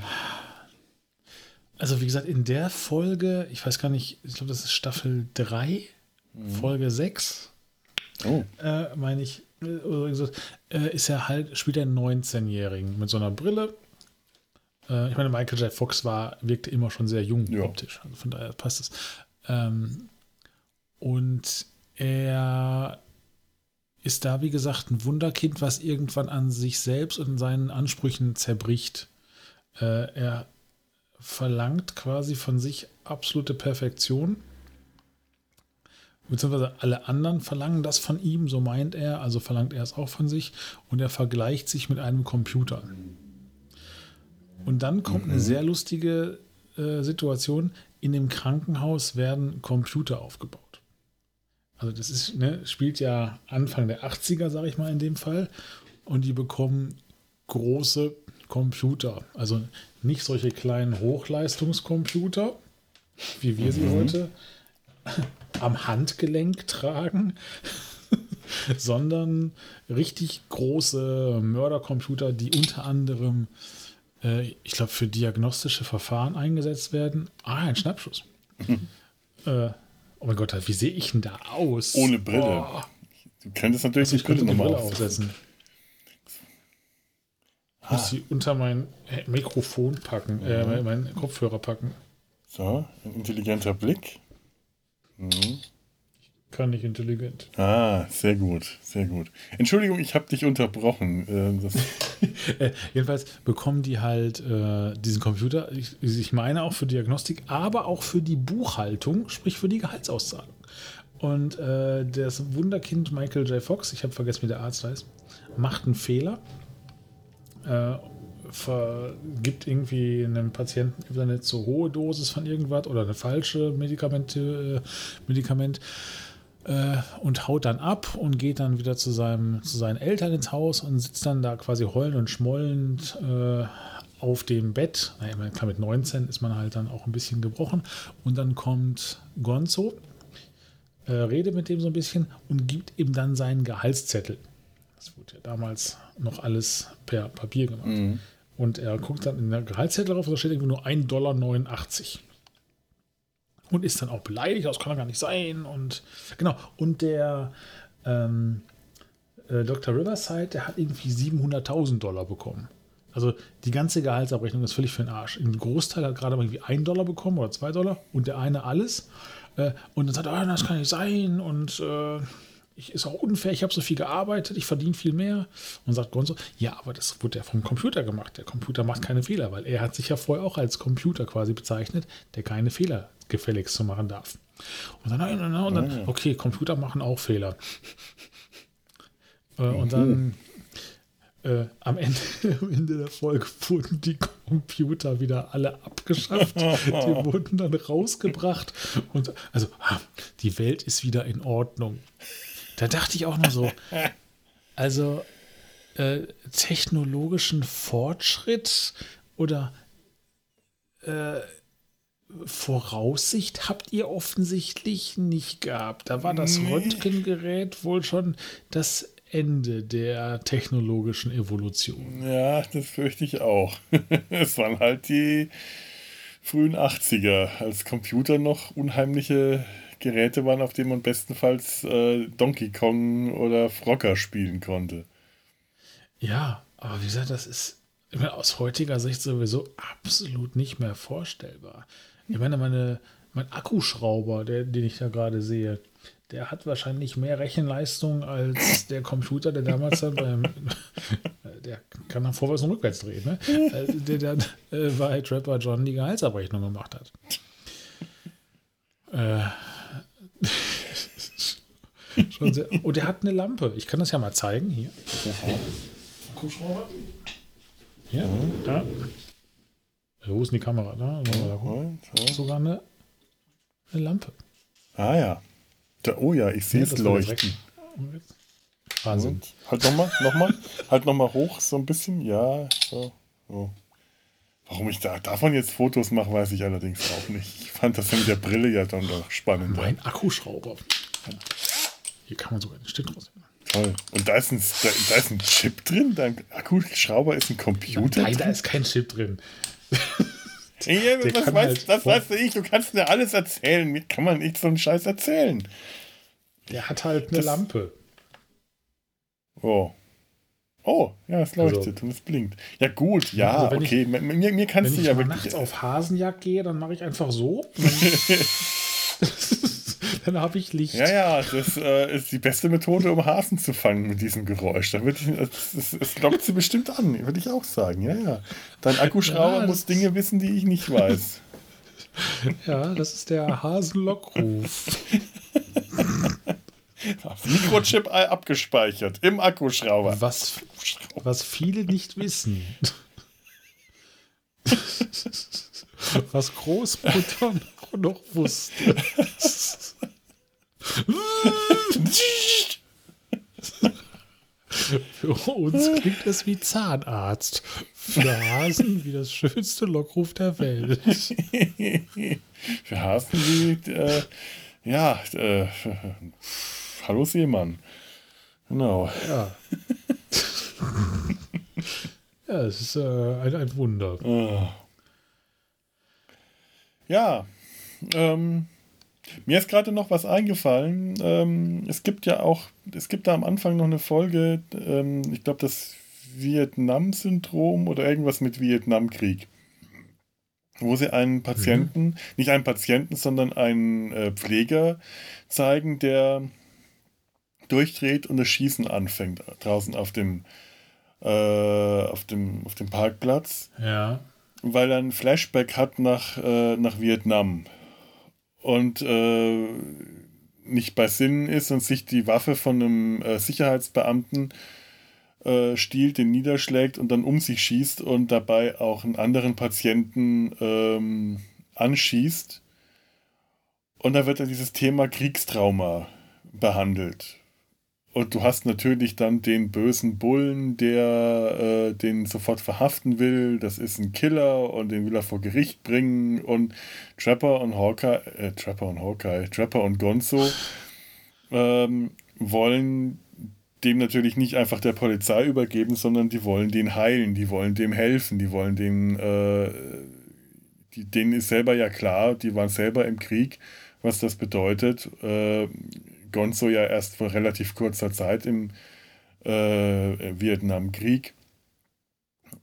also, wie gesagt, in der Folge, ich weiß gar nicht, ich glaube, das ist Staffel 3, mhm. Folge 6, oh. äh, meine ich, äh, ist er halt, spielt er einen 19-Jährigen mit so einer Brille. Äh, ich meine, Michael J. Fox war, wirkte immer schon sehr jung ja. optisch, also von daher passt es. Ähm, und er ist da, wie gesagt, ein Wunderkind, was irgendwann an sich selbst und seinen Ansprüchen zerbricht. Äh, er verlangt quasi von sich absolute Perfektion. Beziehungsweise alle anderen verlangen das von ihm, so meint er, also verlangt er es auch von sich und er vergleicht sich mit einem Computer. Und dann kommt mhm. eine sehr lustige äh, Situation. In dem Krankenhaus werden Computer aufgebaut also das ist, ne, spielt ja Anfang der 80er, sage ich mal in dem Fall. Und die bekommen große Computer. Also nicht solche kleinen Hochleistungscomputer, wie wir mhm. sie heute [laughs] am Handgelenk tragen, [laughs] sondern richtig große Mördercomputer, die unter anderem, äh, ich glaube, für diagnostische Verfahren eingesetzt werden. Ah, ein Schnappschuss. äh, Oh mein Gott, wie sehe ich denn da aus? Ohne Brille. Oh. Du könntest natürlich also die Brille nochmal aufsetzen. Ich muss sie unter mein äh, Mikrofon packen, äh, ja. äh, meinen Kopfhörer packen. So, ein intelligenter Blick. Mhm kann nicht intelligent. Ah, sehr gut, sehr gut. Entschuldigung, ich habe dich unterbrochen. Äh, [laughs] äh, jedenfalls bekommen die halt äh, diesen Computer, ich, ich, meine auch für Diagnostik, aber auch für die Buchhaltung, sprich für die Gehaltsauszahlung. Und äh, das Wunderkind Michael J. Fox, ich habe vergessen, wie der Arzt heißt, macht einen Fehler, äh, vergibt irgendwie einem Patienten eine zu hohe Dosis von irgendwas oder eine falsche Medikamente, äh, Medikament äh, und haut dann ab und geht dann wieder zu, seinem, zu seinen Eltern ins Haus und sitzt dann da quasi heulend und schmollend äh, auf dem Bett. Naja, klar, mit 19 ist man halt dann auch ein bisschen gebrochen. Und dann kommt Gonzo, äh, redet mit dem so ein bisschen und gibt ihm dann seinen Gehaltszettel. Das wurde ja damals noch alles per Papier gemacht. Mhm. Und er guckt dann in der Gehaltszettel drauf und da steht irgendwie nur 1,89 Dollar. Und ist dann auch beleidigt, das kann doch gar nicht sein. Und genau, und der ähm, äh, Dr. Riverside, der hat irgendwie 700.000 Dollar bekommen. Also die ganze Gehaltsabrechnung ist völlig für den Arsch. Ein Großteil hat gerade mal irgendwie 1 Dollar bekommen oder 2 Dollar und der eine alles. Äh, und dann sagt er, oh, das kann nicht sein und äh, ich, ist auch unfair, ich habe so viel gearbeitet, ich verdiene viel mehr. Und sagt Gonzo, ja, aber das wurde ja vom Computer gemacht. Der Computer macht keine Fehler, weil er hat sich ja vorher auch als Computer quasi bezeichnet, der keine Fehler gefälligst zu machen darf. Und dann, nein, nein, nein, und dann, okay, Computer machen auch Fehler. Äh, und dann äh, am, Ende, [laughs] am Ende der Folge wurden die Computer wieder alle abgeschafft. die [laughs] wurden dann rausgebracht. Und also, ah, die Welt ist wieder in Ordnung. Da dachte ich auch nur so, also äh, technologischen Fortschritt oder äh, Voraussicht habt ihr offensichtlich nicht gehabt. Da war das Röntgengerät wohl schon das Ende der technologischen Evolution. Ja, das fürchte ich auch. [laughs] es waren halt die frühen 80er, als Computer noch unheimliche Geräte waren, auf denen man bestenfalls äh, Donkey Kong oder Frogger spielen konnte. Ja, aber wie gesagt, das ist aus heutiger Sicht sowieso absolut nicht mehr vorstellbar. Ich meine, meine, mein Akkuschrauber, der, den ich da gerade sehe, der hat wahrscheinlich mehr Rechenleistung als der Computer, der damals dann beim, [laughs] der kann nach vorwärts und rückwärts drehen, ne? Äh, der dann äh, bei Trapper John die Gehaltsabrechnung gemacht hat. Äh, [laughs] schon sehr, oh, der hat eine Lampe. Ich kann das ja mal zeigen. Hier. Akkuschrauber. Hier, mhm. da. Wo ist die Kamera? Da, da sogar eine, eine Lampe. Ah ja. Da, oh ja, ich sehe es leuchten. Wahnsinn. Und halt nochmal, nochmal, halt nochmal hoch, so ein bisschen. Ja, so. so. Warum ich da davon jetzt Fotos mache, weiß ich allerdings auch nicht. Ich fand das mit der Brille ja dann doch spannend. Mein Akkuschrauber. Hier kann man sogar den Stift raus. Toll. Und da ist, ein, da, da, ist ein Chip drin? Dein Akkuschrauber ist ein Computer? Nein, da ist kein Chip drin. [laughs] Ja, das, weiß, halt das weißt du ich, du kannst mir alles erzählen. Mir kann man nicht so einen Scheiß erzählen. Der hat halt eine das, Lampe. Oh. Oh, ja, es leuchtet also, und es blinkt. Ja, gut, ja, also okay. Ich, mir, mir kannst du ja wirklich. Wenn ich nachts auf Hasenjagd gehe, dann mache ich einfach so. [laughs] dann habe ich Licht. Ja, ja, das äh, ist die beste Methode, um Hasen zu fangen mit diesem Geräusch. Da ich, es, es lockt sie bestimmt an, würde ich auch sagen. Ja, ja. Dein Akkuschrauber ja, muss Dinge wissen, die ich nicht weiß. [laughs] ja, das ist der Hasenlockruf. [laughs] [laughs] Mikrochip abgespeichert im Akkuschrauber. Was, was viele nicht wissen. [laughs] was Großmutter noch wusste. Für uns klingt es wie Zahnarzt. Für Hasen wie das schönste Lockruf der Welt. [laughs] Für Hasen wie, äh, ja, äh, hallo Seemann. Genau. Ja. [laughs] ja, es ist äh, ein, ein Wunder. Ah. Ja, ähm, mir ist gerade noch was eingefallen. Ähm, es gibt ja auch, es gibt da am Anfang noch eine Folge, ähm, ich glaube, das Vietnam-Syndrom oder irgendwas mit Vietnamkrieg. Wo sie einen Patienten, mhm. nicht einen Patienten, sondern einen äh, Pfleger zeigen, der durchdreht und das Schießen anfängt draußen auf dem, äh, auf dem, auf dem Parkplatz. Ja. Weil er ein Flashback hat nach, äh, nach Vietnam und äh, nicht bei Sinnen ist und sich die Waffe von einem äh, Sicherheitsbeamten äh, stiehlt, den niederschlägt und dann um sich schießt und dabei auch einen anderen Patienten ähm, anschießt. Und da wird dann dieses Thema Kriegstrauma behandelt. Und du hast natürlich dann den bösen Bullen, der äh, den sofort verhaften will. Das ist ein Killer und den will er vor Gericht bringen. Und Trapper und Hawkeye, äh, Trapper und Hawkeye, Trapper und Gonzo ähm, wollen dem natürlich nicht einfach der Polizei übergeben, sondern die wollen den heilen, die wollen dem helfen, die wollen den, äh, die, denen ist selber ja klar, die waren selber im Krieg, was das bedeutet. Äh, Gonzo ja erst vor relativ kurzer Zeit im äh, Vietnamkrieg.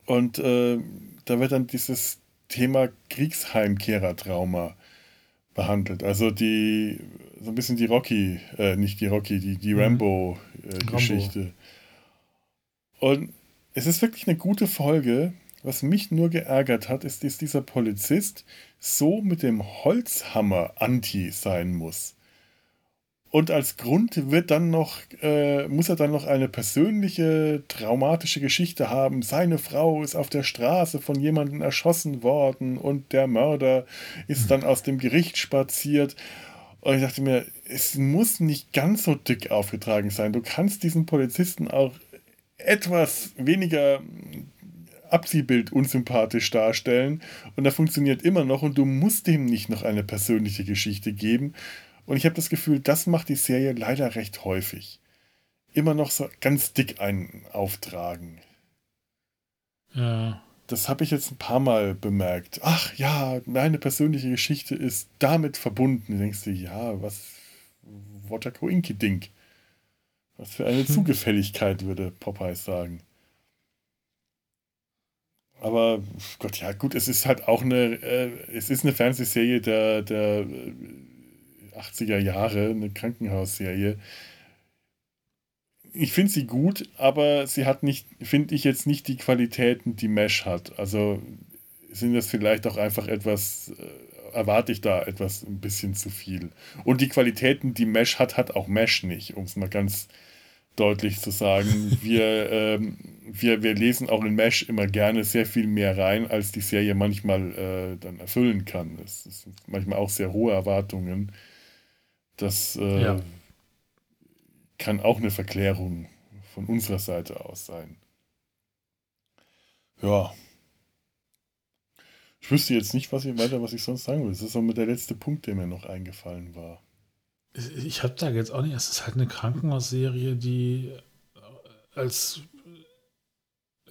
Und äh, da wird dann dieses Thema Kriegsheimkehrer-Trauma behandelt. Also die, so ein bisschen die Rocky, äh, nicht die Rocky, die, die mhm. Rambo-Geschichte. Und es ist wirklich eine gute Folge. Was mich nur geärgert hat, ist, dass dieser Polizist so mit dem Holzhammer anti sein muss. Und als Grund wird dann noch, äh, muss er dann noch eine persönliche, traumatische Geschichte haben. Seine Frau ist auf der Straße von jemandem erschossen worden und der Mörder ist dann aus dem Gericht spaziert. Und ich dachte mir, es muss nicht ganz so dick aufgetragen sein. Du kannst diesen Polizisten auch etwas weniger Abziehbild unsympathisch darstellen und er funktioniert immer noch und du musst dem nicht noch eine persönliche Geschichte geben. Und ich habe das Gefühl, das macht die Serie leider recht häufig. Immer noch so ganz dick einen auftragen. Ja. Das habe ich jetzt ein paar Mal bemerkt. Ach ja, meine persönliche Geschichte ist damit verbunden. Du denkst du, ja, was, ding Was für eine. [laughs] Zugefälligkeit, würde Popeye sagen. Aber Gott, ja, gut, es ist halt auch eine, äh, es ist eine Fernsehserie der, der 80er Jahre, eine Krankenhausserie. Ich finde sie gut, aber sie hat nicht, finde ich jetzt nicht die Qualitäten, die Mesh hat. Also sind das vielleicht auch einfach etwas, äh, erwarte ich da etwas ein bisschen zu viel. Und die Qualitäten, die Mesh hat, hat auch Mesh nicht, um es mal ganz deutlich zu sagen. [laughs] Wir, ähm, wir, wir lesen auch in Mesh immer gerne sehr viel mehr rein, als die Serie manchmal äh, dann erfüllen kann. Es sind manchmal auch sehr hohe Erwartungen. Das äh, ja. kann auch eine Verklärung von unserer Seite aus sein. Ja. Ich wüsste jetzt nicht, was ich weiter, was ich sonst sagen will. Das ist auch mit der letzte Punkt, der mir noch eingefallen war. Ich habe da jetzt auch nicht. Es ist halt eine Krankenhausserie, die als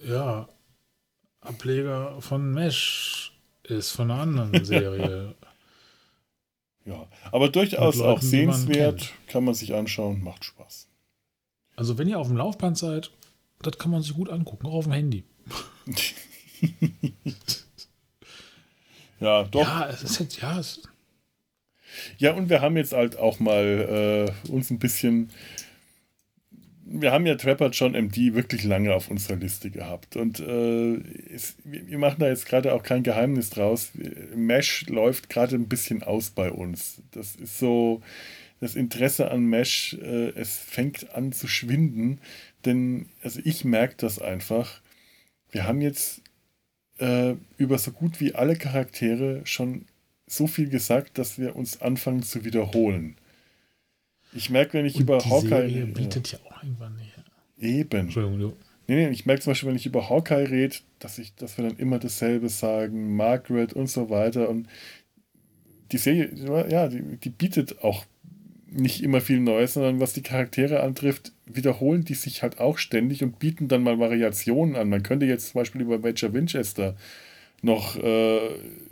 ja Ableger von Mesh ist, von einer anderen [laughs] Serie. Ja, aber durchaus Leuten, auch sehenswert, kann man sich anschauen, macht Spaß. Also wenn ihr auf dem Laufband seid, das kann man sich gut angucken, auch auf dem Handy. [laughs] ja, doch. Ja, es ist jetzt, ja, es ja, und wir haben jetzt halt auch mal äh, uns ein bisschen wir haben ja Trapper John MD wirklich lange auf unserer Liste gehabt. Und äh, es, wir machen da jetzt gerade auch kein Geheimnis draus. Mesh läuft gerade ein bisschen aus bei uns. Das ist so, das Interesse an Mesh, äh, es fängt an zu schwinden. Denn, also ich merke das einfach. Wir haben jetzt äh, über so gut wie alle Charaktere schon so viel gesagt, dass wir uns anfangen zu wiederholen. Ich merke, wenn ich Und über die Hawkeye. Serie bietet ja auch irgendwann nicht. Eben. Entschuldigung, du. Nee, nee, ich merke zum Beispiel, wenn ich über Hawkeye rede, dass, ich, dass wir dann immer dasselbe sagen, Margaret und so weiter. Und die Serie, ja, die, die bietet auch nicht immer viel Neues, sondern was die Charaktere antrifft, wiederholen die sich halt auch ständig und bieten dann mal Variationen an. Man könnte jetzt zum Beispiel über Major Winchester noch äh,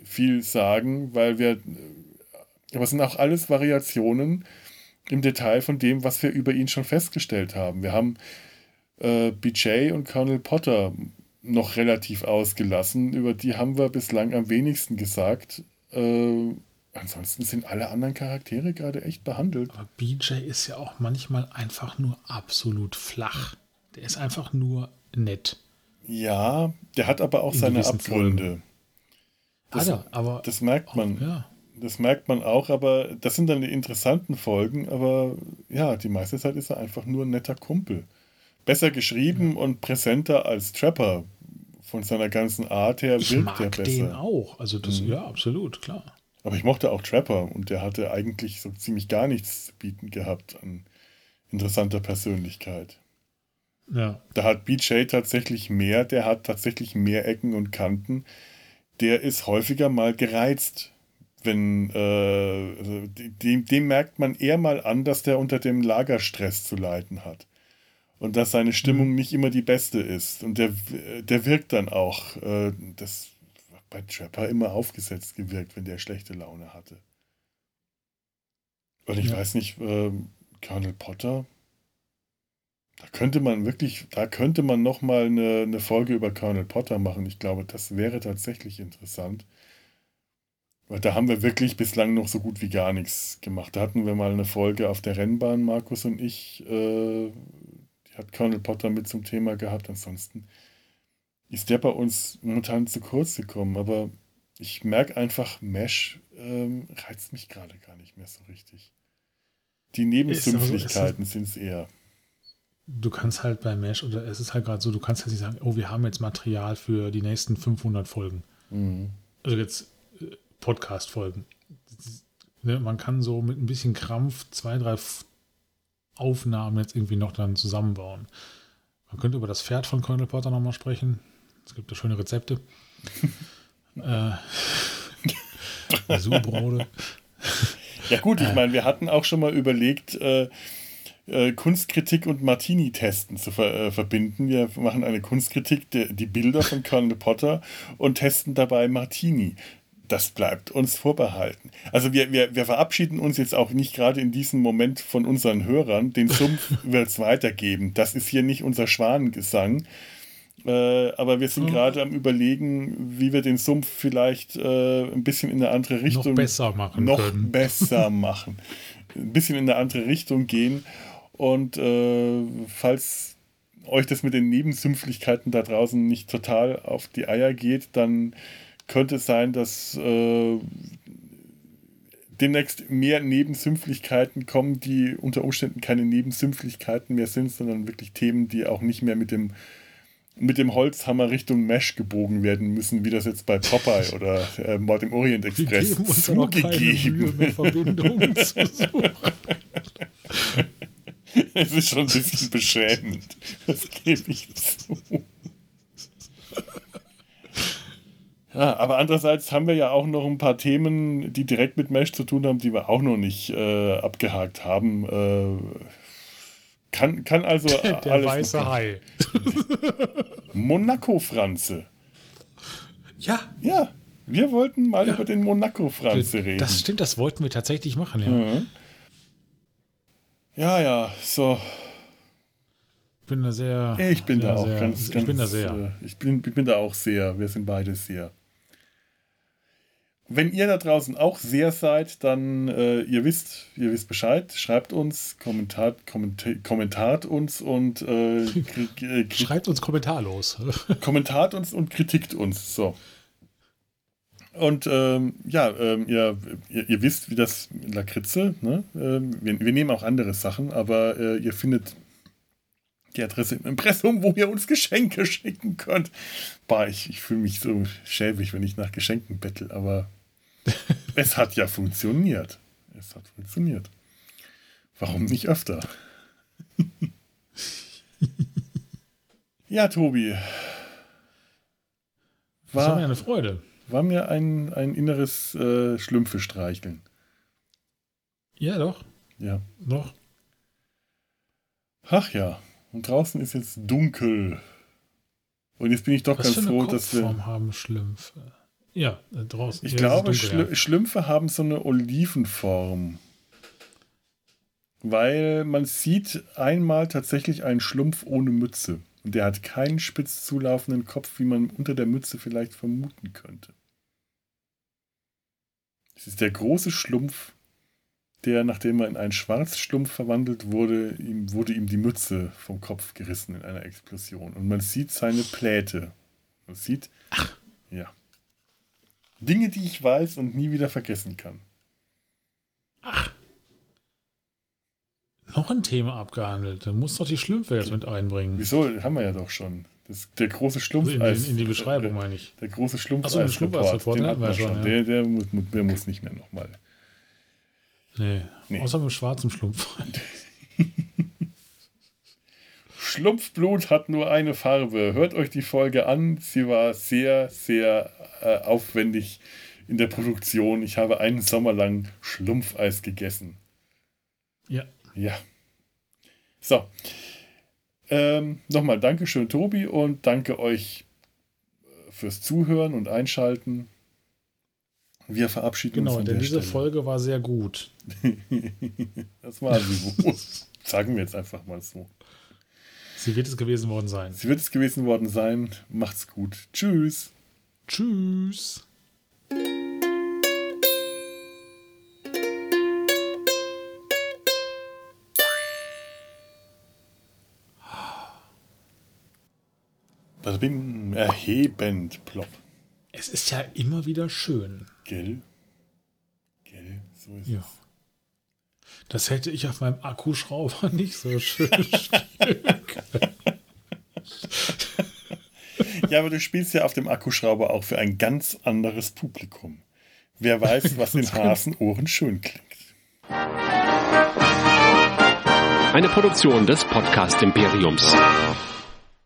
viel sagen, weil wir, aber es sind auch alles Variationen im Detail von dem, was wir über ihn schon festgestellt haben. Wir haben äh, BJ und Colonel Potter noch relativ ausgelassen. Über die haben wir bislang am wenigsten gesagt. Äh, ansonsten sind alle anderen Charaktere gerade echt behandelt. Aber BJ ist ja auch manchmal einfach nur absolut flach. Der ist einfach nur nett. Ja, der hat aber auch In seine Abgründe. Das, er, aber das merkt man. Auch, ja. Das merkt man auch, aber das sind dann die interessanten Folgen. Aber ja, die meiste Zeit ist er einfach nur ein netter Kumpel. Besser geschrieben ja. und präsenter als Trapper. Von seiner ganzen Art her ich wirkt er besser. Den auch. Also das, mhm. ja, absolut, klar. Aber ich mochte auch Trapper und der hatte eigentlich so ziemlich gar nichts zu bieten gehabt an interessanter Persönlichkeit. Ja. Da hat BJ tatsächlich mehr, der hat tatsächlich mehr Ecken und Kanten. Der ist häufiger mal gereizt. Wenn, äh, also dem, dem merkt man eher mal an, dass der unter dem Lagerstress zu leiden hat. Und dass seine Stimmung nicht immer die beste ist. Und der, der wirkt dann auch. Äh, das hat bei Trapper immer aufgesetzt gewirkt, wenn der schlechte Laune hatte. Und ich Ja. weiß nicht, äh, Colonel Potter, da könnte man wirklich, da könnte man noch mal eine, eine Folge über Colonel Potter machen. Ich glaube, das wäre tatsächlich interessant. Weil da haben wir wirklich bislang noch so gut wie gar nichts gemacht. Da hatten wir mal eine Folge auf der Rennbahn, Markus und ich. Äh, die hat Colonel Potter mit zum Thema gehabt. Ansonsten ist der bei uns momentan zu kurz gekommen. Aber ich merke einfach, Mesh ähm, reizt mich gerade gar nicht mehr so richtig. Die Nebensümpflichkeiten sind es eher. Du kannst halt bei Mesh, oder es ist halt gerade so, du kannst halt nicht sagen, oh, wir haben jetzt Material für die nächsten 500 Folgen. Mhm. Also jetzt Podcast-Folgen. Ne, man kann so mit ein bisschen Krampf zwei, drei Aufnahmen jetzt irgendwie noch dann zusammenbauen. Man könnte über das Pferd von Colonel Potter nochmal sprechen. Es gibt da schöne Rezepte. [laughs] äh, Subrode. Ja gut, ich meine, wir hatten auch schon mal überlegt, äh, äh, Kunstkritik und Martini-Testen zu ver äh, verbinden. Wir machen eine Kunstkritik, der, die Bilder von Colonel Potter und testen dabei Martini. Das bleibt uns vorbehalten. Also wir, wir, wir verabschieden uns jetzt auch nicht gerade in diesem Moment von unseren Hörern. Den Sumpf [laughs] wird es weitergeben. Das ist hier nicht unser Schwanengesang. Äh, aber wir sind Mhm. gerade am überlegen, wie wir den Sumpf vielleicht äh, ein bisschen in eine andere Richtung Noch besser machen noch können. [laughs] besser machen. Ein bisschen in eine andere Richtung gehen. Und äh, falls euch das mit den Nebensümpflichkeiten da draußen nicht total auf die Eier geht, dann könnte es sein, dass äh, demnächst mehr Nebensümpflichkeiten kommen, die unter Umständen keine Nebensümpflichkeiten mehr sind, sondern wirklich Themen, die auch nicht mehr mit dem mit dem Holzhammer Richtung Mesh gebogen werden müssen, wie das jetzt bei Popeye oder äh, Mord im Orient Express zugegeben. [laughs] suchen. Es ist schon ein bisschen beschämend. Das gebe ich zu. Ja, aber andererseits haben wir ja auch noch ein paar Themen, die direkt mit Mesh zu tun haben, die wir auch noch nicht äh, abgehakt haben. Äh, kann, kann also [laughs] Der alles weiße noch- Hai. [laughs] Monaco-Franze. Ja, Ja, wir wollten mal Ja. über den Monaco-Franze reden. das stimmt, das wollten wir tatsächlich machen, ja. Mhm. Ja, ja, so. Ich bin da sehr. Ich bin sehr, da auch sehr, ganz, Ich ganz. bin da sehr. äh, Ich bin, ich bin da auch sehr. Wir sind beide sehr. Wenn ihr da draußen auch sehr seid, dann äh, ihr wisst, ihr wisst Bescheid. Schreibt uns, kommentat, kommentat uns und äh, äh, Schreibt uns kommentarlos. [laughs] kommentat uns und kritikt uns. So. Und ähm, ja, ähm, ihr, ihr, ihr wisst, wie das Lakritze, ne? Ähm, wir, wir nehmen auch andere Sachen, aber äh, ihr findet die Adresse im Impressum, wo ihr uns Geschenke schicken könnt. Bah, ich, ich fühle mich so schäbig, wenn ich nach Geschenken bettel, aber [laughs] es hat ja funktioniert. Es hat funktioniert. Warum nicht öfter? [laughs] ja, Tobi. Das war mir War, eine Freude. war mir ein, ein inneres äh, Schlümpfe streicheln. Ja, doch. Ja. Noch. Ach ja. Und draußen ist jetzt dunkel. Und jetzt bin ich doch Was ganz froh, dass wir. Haben Schlümpfe? Ja, äh, draußen. Ich glaube, Schlü Schlümpfe haben so eine Olivenform. Weil man sieht einmal tatsächlich einen Schlumpf ohne Mütze. Und der hat keinen spitz zulaufenden Kopf, wie man unter der Mütze vielleicht vermuten könnte. Es ist der große Schlumpf, der, nachdem er in einen Schwarzschlumpf verwandelt wurde, ihm wurde ihm die Mütze vom Kopf gerissen in einer Explosion. Und man sieht seine Pläte. Man sieht, ja. Dinge, die ich weiß und nie wieder vergessen kann. ja. Noch ein Thema abgehandelt. Da muss doch die Schlümpfe jetzt mit einbringen. Wieso? Haben wir ja doch schon. Das, der große Schlumpf Also in, in, die Beschreibung, meine ich. Der große Schlumpf Ach so, den Schlumpf-Eis-Report, hatten wir schon. schon, Der, der, muss, der muss nicht mehr nochmal. Nee. Nee. Außer mit dem schwarzen Schlumpf. [laughs] Schlumpfblut hat nur eine Farbe. Hört euch die Folge an. Sie war sehr, sehr äh, aufwendig in der Produktion. Ich habe einen Sommer lang Schlumpfeis gegessen. Ja. Ja. So. Ähm, Nochmal Dankeschön, Tobi, und danke euch äh, fürs Zuhören und Einschalten. Wir verabschieden genau, uns. Genau, denn diese Stelle. Folge war sehr gut. [laughs] das war sie wohl. Sagen wir jetzt einfach mal so. Sie wird es gewesen worden sein. Sie wird es gewesen worden sein. Macht's gut. Tschüss. Tschüss. bin erhebend plopp. Es ist ja immer wieder schön. Gell? Gell, so ist ja. es. Das hätte ich auf meinem Akkuschrauber [laughs] nicht so schön Ja, aber du spielst ja auf dem Akkuschrauber auch für ein ganz anderes Publikum. Wer weiß, [laughs] was in Hasenohren schön klingt. Eine Produktion des Podcast Imperiums.